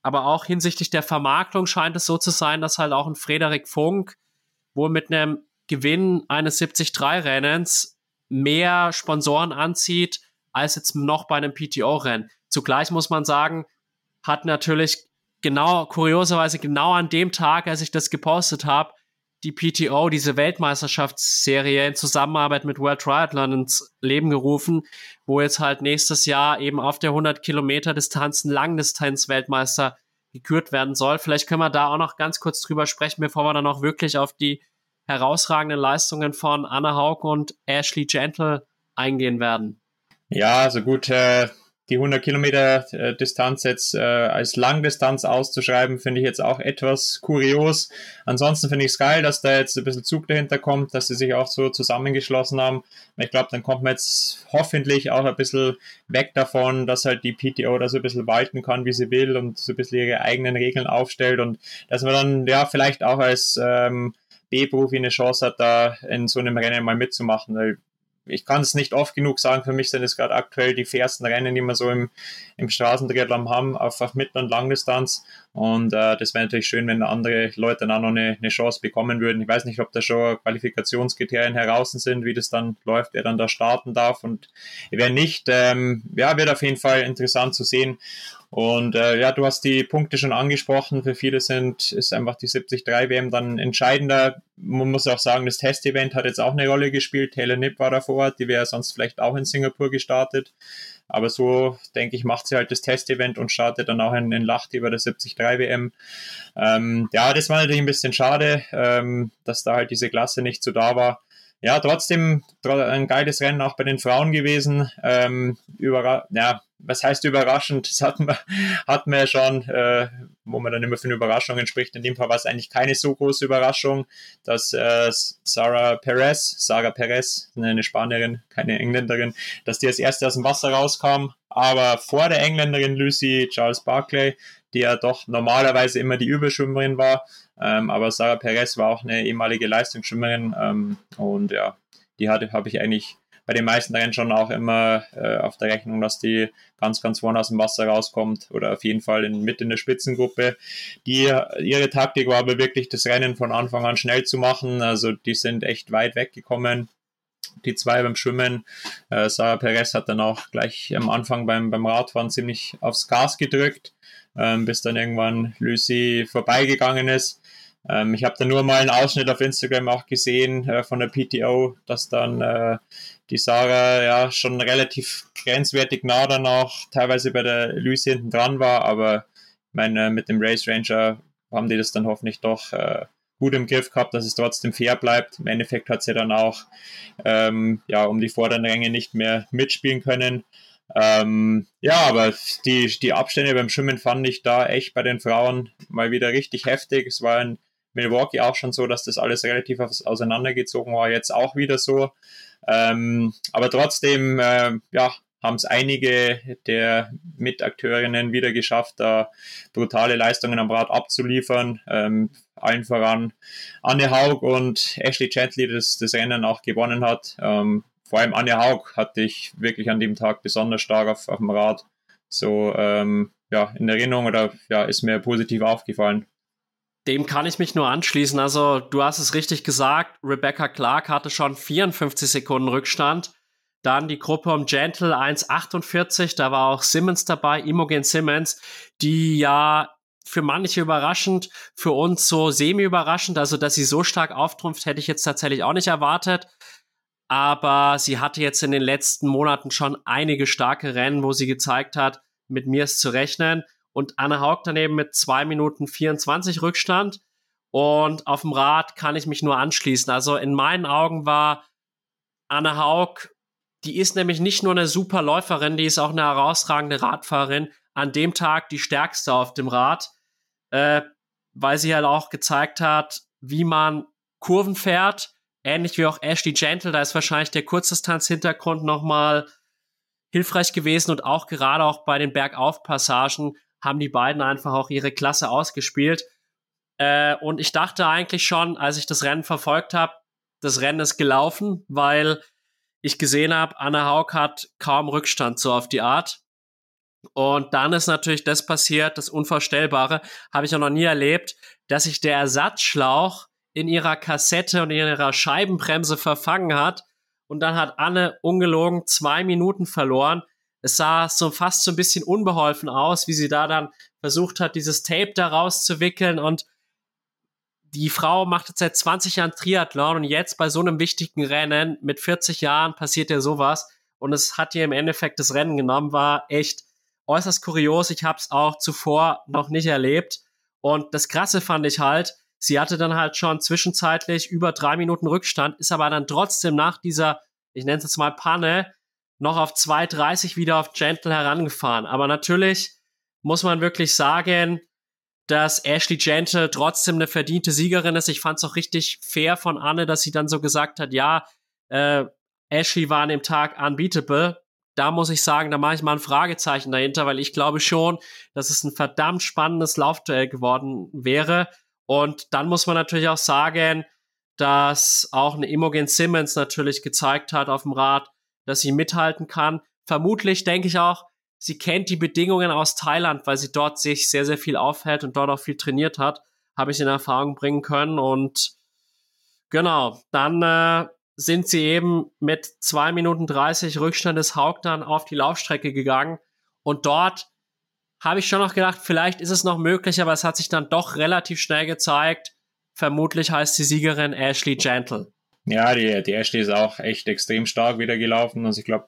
aber auch hinsichtlich der Vermarktung scheint es so zu sein, dass halt auch ein Frederik Funk wohl mit einem Gewinn eines 73-Rennens mehr Sponsoren anzieht, als jetzt noch bei einem PTO-Rennen. Zugleich muss man sagen, hat natürlich genau, kurioserweise genau an dem Tag, als ich das gepostet habe, die PTO diese Weltmeisterschaftsserie in Zusammenarbeit mit World Triathlon ins Leben gerufen, wo jetzt halt nächstes Jahr eben auf der 100 Kilometer Distanz ein Langdistanz-Weltmeister gekürt werden soll. Vielleicht können wir da auch noch ganz kurz drüber sprechen, bevor wir dann auch wirklich auf die herausragenden Leistungen von Anna Haug und Ashley Gentle eingehen werden. Ja, also gut, äh, die 100 Kilometer äh, Distanz jetzt äh, als Langdistanz auszuschreiben, finde ich jetzt auch etwas kurios. Ansonsten finde ich es geil, dass da jetzt ein bisschen Zug dahinter kommt, dass sie sich auch so zusammengeschlossen haben. Ich glaube, dann kommt man jetzt hoffentlich auch ein bisschen weg davon, dass halt die PTO da so ein bisschen walten kann, wie sie will und so ein bisschen ihre eigenen Regeln aufstellt und dass man dann ja vielleicht auch als ähm, B-Profi eine Chance hat, da in so einem Rennen mal mitzumachen. Weil ich kann es nicht oft genug sagen, für mich sind es gerade aktuell die fairsten Rennen, die wir so im, im Straßentriathlon haben, auf, auf Mittel- und Langdistanz. Und äh, das wäre natürlich schön, wenn andere Leute dann auch noch eine, eine Chance bekommen würden. Ich weiß nicht, ob da schon Qualifikationskriterien heraus sind, wie das dann läuft, wer dann da starten darf. Und wer nicht, ähm, ja, wird auf jeden Fall interessant zu sehen. Und äh, ja, du hast die Punkte schon angesprochen. Für viele sind ist einfach die 73 WM dann entscheidender. Man muss auch sagen, das Testevent hat jetzt auch eine Rolle gespielt. Taylor Nipp war da vor Ort, die wäre sonst vielleicht auch in Singapur gestartet. Aber so, denke ich, macht sie halt das Testevent und startet dann auch in, in Lacht über der 73 WM. Ähm, ja, das war natürlich ein bisschen schade, ähm, dass da halt diese Klasse nicht so da war ja, trotzdem ein geiles Rennen auch bei den Frauen gewesen. Ähm, überra ja, was heißt überraschend? Das hatten wir, hatten wir ja schon, äh, wo man dann immer von Überraschungen spricht. In dem Fall war es eigentlich keine so große Überraschung, dass äh, Sarah Perez, Sarah Perez, eine Spanierin, keine Engländerin, dass die als erste aus dem Wasser rauskam. Aber vor der Engländerin Lucy Charles Barclay, die ja doch normalerweise immer die Überschwimmerin war, ähm, aber Sarah Perez war auch eine ehemalige Leistungsschwimmerin ähm, und ja, die habe ich eigentlich bei den meisten Rennen schon auch immer äh, auf der Rechnung, dass die ganz, ganz vorne aus dem Wasser rauskommt oder auf jeden Fall in, mit in der Spitzengruppe. Die, ihre Taktik war aber wirklich das Rennen von Anfang an schnell zu machen. Also die sind echt weit weggekommen die zwei beim Schwimmen. Äh, Sarah Perez hat dann auch gleich am Anfang beim, beim Radfahren ziemlich aufs Gas gedrückt, ähm, bis dann irgendwann Lucy vorbeigegangen ist. Ähm, ich habe da nur mal einen Ausschnitt auf Instagram auch gesehen äh, von der PTO, dass dann äh, die Sarah ja schon relativ grenzwertig nah dann auch teilweise bei der Lucy hinten dran war, aber ich meine, mit dem Race Ranger haben die das dann hoffentlich doch äh, gut im Griff gehabt, dass es trotzdem fair bleibt. Im Endeffekt hat sie dann auch ähm, ja, um die vorderen Ränge nicht mehr mitspielen können. Ähm, ja, aber die, die Abstände beim Schwimmen fand ich da echt bei den Frauen mal wieder richtig heftig. Es war in Milwaukee auch schon so, dass das alles relativ auseinandergezogen war, jetzt auch wieder so. Ähm, aber trotzdem, äh, ja, haben es einige der Mitakteurinnen wieder geschafft, da brutale Leistungen am Rad abzuliefern. Ähm, allen voran Anne Haug und Ashley Chantley, das das Rennen auch gewonnen hat. Ähm, vor allem Anne Haug hatte ich wirklich an dem Tag besonders stark auf, auf dem Rad so ähm, ja, in Erinnerung oder ja, ist mir positiv aufgefallen. Dem kann ich mich nur anschließen. Also, du hast es richtig gesagt. Rebecca Clark hatte schon 54 Sekunden Rückstand. Dann die Gruppe um Gentle 1,48. Da war auch Simmons dabei, Imogen Simmons, die ja für manche überraschend, für uns so semi-überraschend. Also, dass sie so stark auftrumpft, hätte ich jetzt tatsächlich auch nicht erwartet. Aber sie hatte jetzt in den letzten Monaten schon einige starke Rennen, wo sie gezeigt hat, mit mir ist zu rechnen und Anne Haug daneben mit 2 Minuten 24 Rückstand. Und auf dem Rad kann ich mich nur anschließen. Also in meinen Augen war Anne Haug, die ist nämlich nicht nur eine super Läuferin, die ist auch eine herausragende Radfahrerin. An dem Tag die stärkste auf dem Rad, äh, weil sie halt auch gezeigt hat, wie man Kurven fährt. Ähnlich wie auch Ashley Gentle, da ist wahrscheinlich der Kurzdistanz-Hintergrund nochmal hilfreich gewesen und auch gerade auch bei den Bergaufpassagen haben die beiden einfach auch ihre Klasse ausgespielt. Äh, und ich dachte eigentlich schon, als ich das Rennen verfolgt habe, das Rennen ist gelaufen, weil ich gesehen habe, Anna Haug hat kaum Rückstand so auf die Art. Und dann ist natürlich das passiert, das Unvorstellbare, habe ich auch noch nie erlebt, dass sich der Ersatzschlauch in ihrer Kassette und in ihrer Scheibenbremse verfangen hat. Und dann hat Anne ungelogen zwei Minuten verloren es sah so fast so ein bisschen unbeholfen aus, wie sie da dann versucht hat, dieses Tape da rauszuwickeln. Und die Frau macht jetzt seit 20 Jahren Triathlon und jetzt bei so einem wichtigen Rennen mit 40 Jahren passiert ja sowas. Und es hat ihr im Endeffekt das Rennen genommen, war echt äußerst kurios. Ich habe es auch zuvor noch nicht erlebt. Und das Krasse fand ich halt, sie hatte dann halt schon zwischenzeitlich über drei Minuten Rückstand, ist aber dann trotzdem nach dieser, ich nenne es jetzt mal Panne, noch auf 2,30 wieder auf Gentle herangefahren. Aber natürlich muss man wirklich sagen, dass Ashley Gentle trotzdem eine verdiente Siegerin ist. Ich fand es auch richtig fair von Anne, dass sie dann so gesagt hat, ja, äh, Ashley war an dem Tag unbeatable. Da muss ich sagen, da mache ich mal ein Fragezeichen dahinter, weil ich glaube schon, dass es ein verdammt spannendes Laufduell geworden wäre. Und dann muss man natürlich auch sagen, dass auch eine Imogen Simmons natürlich gezeigt hat auf dem Rad, dass sie mithalten kann. Vermutlich denke ich auch, sie kennt die Bedingungen aus Thailand, weil sie dort sich sehr, sehr viel aufhält und dort auch viel trainiert hat. Habe ich in Erfahrung bringen können. Und genau, dann äh, sind sie eben mit zwei Minuten 30 Rückstand des Haug dann auf die Laufstrecke gegangen. Und dort habe ich schon noch gedacht, vielleicht ist es noch möglich, aber es hat sich dann doch relativ schnell gezeigt. Vermutlich heißt die Siegerin Ashley Gentle. Ja, die, die Ashley ist auch echt extrem stark wieder gelaufen. Also ich glaube,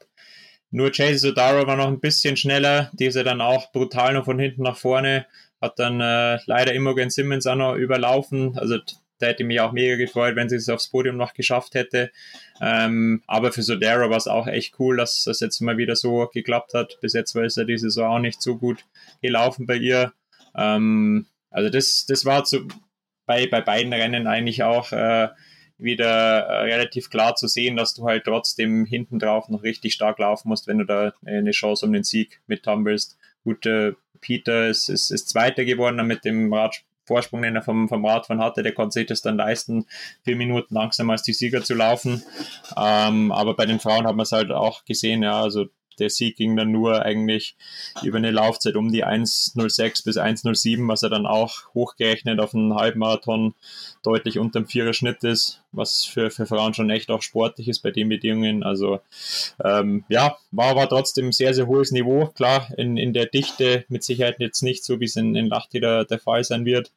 nur Chase Sodaro war noch ein bisschen schneller. Die ist ja dann auch brutal noch von hinten nach vorne. Hat dann äh, leider Imogen Simmons auch noch überlaufen. Also da hätte mich auch mega gefreut, wenn sie es aufs Podium noch geschafft hätte. Ähm, aber für Sodaro war es auch echt cool, dass das jetzt mal wieder so geklappt hat. Bis jetzt war es ja die Saison auch nicht so gut gelaufen bei ihr. Ähm, also das, das war zu, bei, bei beiden Rennen eigentlich auch äh, wieder äh, relativ klar zu sehen, dass du halt trotzdem hinten drauf noch richtig stark laufen musst, wenn du da eine Chance um den Sieg mit haben willst. Gut, äh, Peter ist, ist, ist Zweiter geworden mit dem Radvorsprung, den er vom, vom Radfahren hatte. Der konnte sich das dann leisten, vier Minuten langsamer als die Sieger zu laufen. Ähm, aber bei den Frauen hat man es halt auch gesehen, ja, also der Sieg ging dann nur eigentlich über eine Laufzeit um die 1,06 bis 1,07, was er dann auch hochgerechnet auf einen Halbmarathon deutlich unter dem Vierer Schnitt ist, was für, für Frauen schon echt auch sportlich ist bei den Bedingungen. Also ähm, ja, war aber trotzdem sehr, sehr hohes Niveau. Klar, in, in der Dichte mit Sicherheit jetzt nicht so, wie es in, in Lahti der, der Fall sein wird.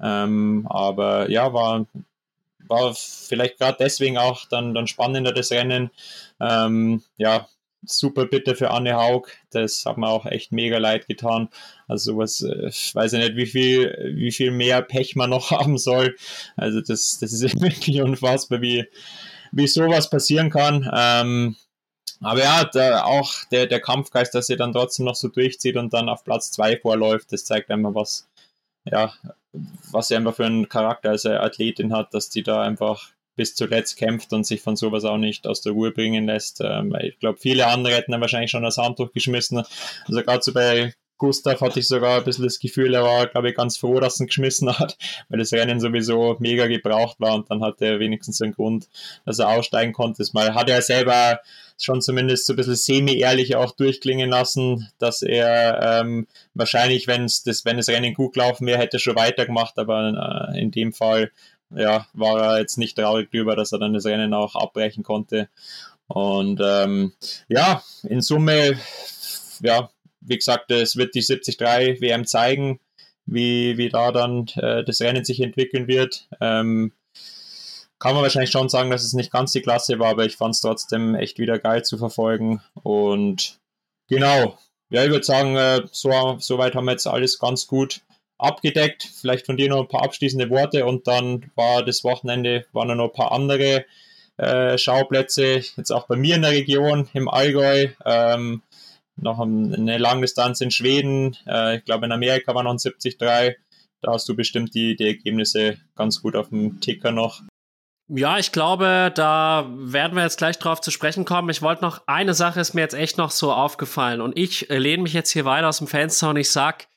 Ähm, aber ja, war, war vielleicht gerade deswegen auch dann, dann spannender das Rennen. Ähm, ja, super bitter für Anne Haug. Das hat mir auch echt mega leid getan. Also sowas, äh, ich weiß ja nicht, wie viel, wie viel mehr Pech man noch haben soll. Also das, das ist wirklich unfassbar, wie, wie sowas passieren kann. Ähm, aber ja, da auch der, der Kampfgeist, dass sie dann trotzdem noch so durchzieht und dann auf Platz zwei vorläuft, das zeigt einfach was, ja, was sie einfach für einen Charakter als Athletin hat, dass die da einfach bis zuletzt kämpft und sich von sowas auch nicht aus der Ruhe bringen lässt. Ähm, ich glaube, viele andere hätten dann wahrscheinlich schon das Handtuch geschmissen. Also gerade so bei Gustav hatte ich sogar ein bisschen das Gefühl, er war, glaube ich, ganz froh, dass er ihn geschmissen hat, weil das Rennen sowieso mega gebraucht war und dann hatte er wenigstens einen Grund, dass er aussteigen konnte. Das Mal hat er selber schon zumindest so ein bisschen semi-ehrlich auch durchklingen lassen, dass er ähm, wahrscheinlich, wenn das, wenn das Rennen gut gelaufen wäre, hätte er schon weitergemacht, aber äh, in dem Fall ja, war er jetzt nicht traurig drüber, dass er dann das Rennen auch abbrechen konnte. Und ähm, ja, in Summe, ja, wie gesagt, es wird die 73 WM zeigen, wie, wie da dann äh, das Rennen sich entwickeln wird. Ähm, kann man wahrscheinlich schon sagen, dass es nicht ganz die Klasse war, aber ich fand es trotzdem echt wieder geil zu verfolgen. Und genau, ja, ich würde sagen, äh, so, soweit haben wir jetzt alles ganz gut abgedeckt. Vielleicht von dir noch ein paar abschließende Worte und dann war das Wochenende, waren noch ein paar andere äh, Schauplätze, jetzt auch bei mir in der Region, im Allgäu. Ähm, noch eine Langdistanz in Schweden, äh, ich glaube in Amerika war noch ein 73. Da hast du bestimmt die, die Ergebnisse ganz gut auf dem Ticker noch. Ja, ich glaube, da werden wir jetzt gleich drauf zu sprechen kommen. Ich wollte noch, eine Sache ist mir jetzt echt noch so aufgefallen und ich lehne mich jetzt hier weiter aus dem Fenster und ich sag,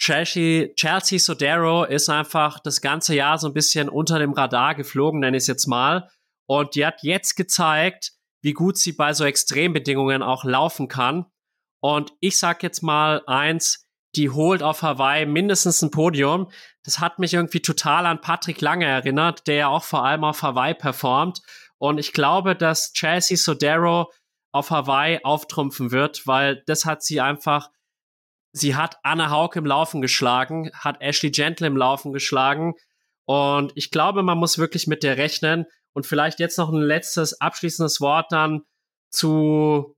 Chelsea, Chelsea Sodero ist einfach das ganze Jahr so ein bisschen unter dem Radar geflogen, nenne ich es jetzt mal. Und die hat jetzt gezeigt, wie gut sie bei so Extrembedingungen auch laufen kann. Und ich sag jetzt mal eins, die holt auf Hawaii mindestens ein Podium. Das hat mich irgendwie total an Patrick Lange erinnert, der ja auch vor allem auf Hawaii performt. Und ich glaube, dass Chelsea Sodero auf Hawaii auftrumpfen wird, weil das hat sie einfach sie hat Anna Haug im Laufen geschlagen, hat Ashley Gentle im Laufen geschlagen. Und ich glaube, man muss wirklich mit der rechnen. Und vielleicht jetzt noch ein letztes abschließendes Wort dann zu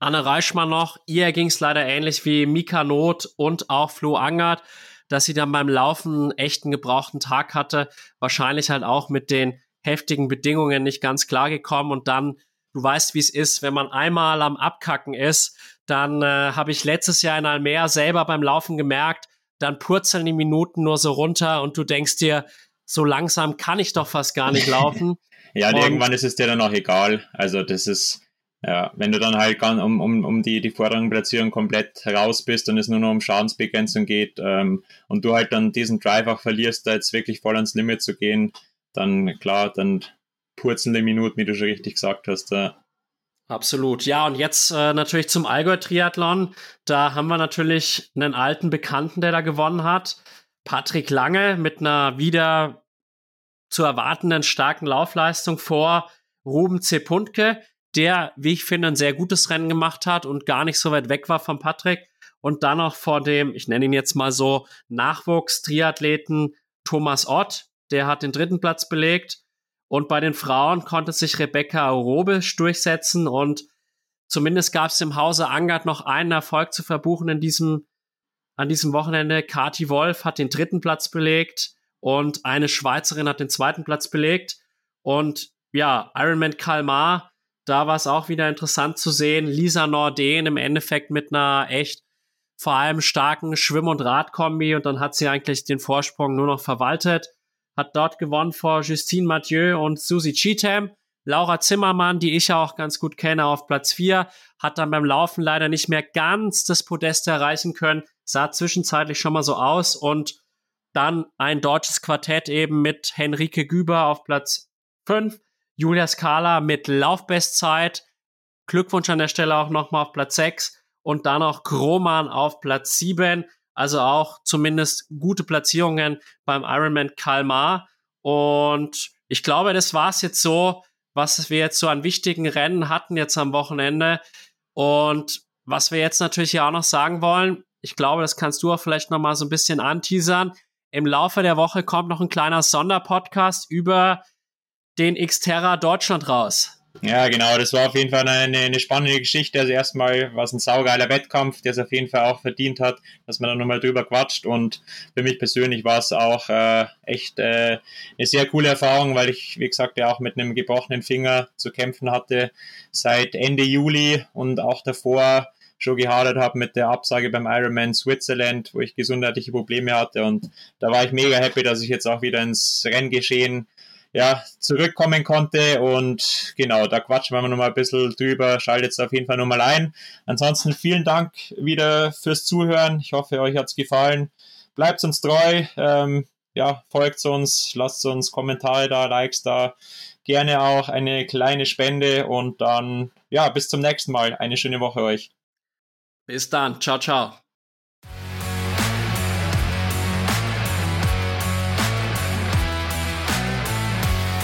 Anne Reichmann noch. Ihr ging es leider ähnlich wie Mika Not und auch Flo Angert, dass sie dann beim Laufen einen gebrauchten Tag hatte. Wahrscheinlich halt auch mit den heftigen Bedingungen nicht ganz klar gekommen und dann du weißt, wie es ist, wenn man einmal am Abkacken ist, dann äh, habe ich letztes Jahr in Almere selber beim Laufen gemerkt, dann purzeln die Minuten nur so runter und du denkst dir, so langsam kann ich doch fast gar nicht laufen. ja, und irgendwann ist es dir dann auch egal. Also das ist, ja, wenn du dann halt um, um, um die, die vorderen Platzierungen komplett raus bist und es nur noch um Schadensbegrenzung geht ähm, und du halt dann diesen Drive auch verlierst, da jetzt wirklich voll ans Limit zu gehen, dann klar, dann purzelnde Minuten, wie du schon richtig gesagt hast. Äh. Absolut. Ja, und jetzt äh, natürlich zum Allgäu-Triathlon. Da haben wir natürlich einen alten Bekannten, der da gewonnen hat. Patrick Lange mit einer wieder zu erwartenden starken Laufleistung vor Ruben Zepuntke, der, wie ich finde, ein sehr gutes Rennen gemacht hat und gar nicht so weit weg war von Patrick. Und dann noch vor dem, ich nenne ihn jetzt mal so, Nachwuchs-Triathleten Thomas Ott, der hat den dritten Platz belegt. Und bei den Frauen konnte sich Rebecca Robisch durchsetzen und zumindest gab es im Hause Angert noch einen Erfolg zu verbuchen in diesem, an diesem Wochenende. Kati Wolf hat den dritten Platz belegt und eine Schweizerin hat den zweiten Platz belegt. Und ja, Ironman Kalmar, da war es auch wieder interessant zu sehen. Lisa Norden im Endeffekt mit einer echt vor allem starken Schwimm- und Radkombi und dann hat sie eigentlich den Vorsprung nur noch verwaltet hat dort gewonnen vor Justine Mathieu und Susie Cheatham. Laura Zimmermann, die ich ja auch ganz gut kenne, auf Platz 4, hat dann beim Laufen leider nicht mehr ganz das Podest erreichen können, sah zwischenzeitlich schon mal so aus und dann ein deutsches Quartett eben mit Henrike Güber auf Platz 5, Julia Scala mit Laufbestzeit, Glückwunsch an der Stelle auch nochmal auf Platz 6 und dann auch Groman auf Platz 7. Also auch zumindest gute Platzierungen beim Ironman Kalmar. Und ich glaube, das war es jetzt so, was wir jetzt so an wichtigen Rennen hatten jetzt am Wochenende. Und was wir jetzt natürlich ja auch noch sagen wollen, ich glaube, das kannst du auch vielleicht noch mal so ein bisschen anteasern. Im Laufe der Woche kommt noch ein kleiner Sonderpodcast über den Xterra Deutschland raus. Ja, genau, das war auf jeden Fall eine, eine spannende Geschichte. Also erstmal war es ein saugeiler Wettkampf, der es auf jeden Fall auch verdient hat, dass man da nochmal drüber quatscht. Und für mich persönlich war es auch äh, echt äh, eine sehr coole Erfahrung, weil ich, wie gesagt, ja auch mit einem gebrochenen Finger zu kämpfen hatte seit Ende Juli und auch davor schon gehadert habe mit der Absage beim Ironman Switzerland, wo ich gesundheitliche Probleme hatte. Und da war ich mega happy, dass ich jetzt auch wieder ins Renngeschehen ja, zurückkommen konnte. Und genau, da quatschen wir nochmal ein bisschen drüber. Schaltet es auf jeden Fall nochmal ein. Ansonsten vielen Dank wieder fürs Zuhören. Ich hoffe, euch hat es gefallen. Bleibt uns treu. Ähm, ja, folgt uns, lasst uns Kommentare da, Likes da. Gerne auch eine kleine Spende und dann, ja, bis zum nächsten Mal. Eine schöne Woche euch. Bis dann. Ciao, ciao.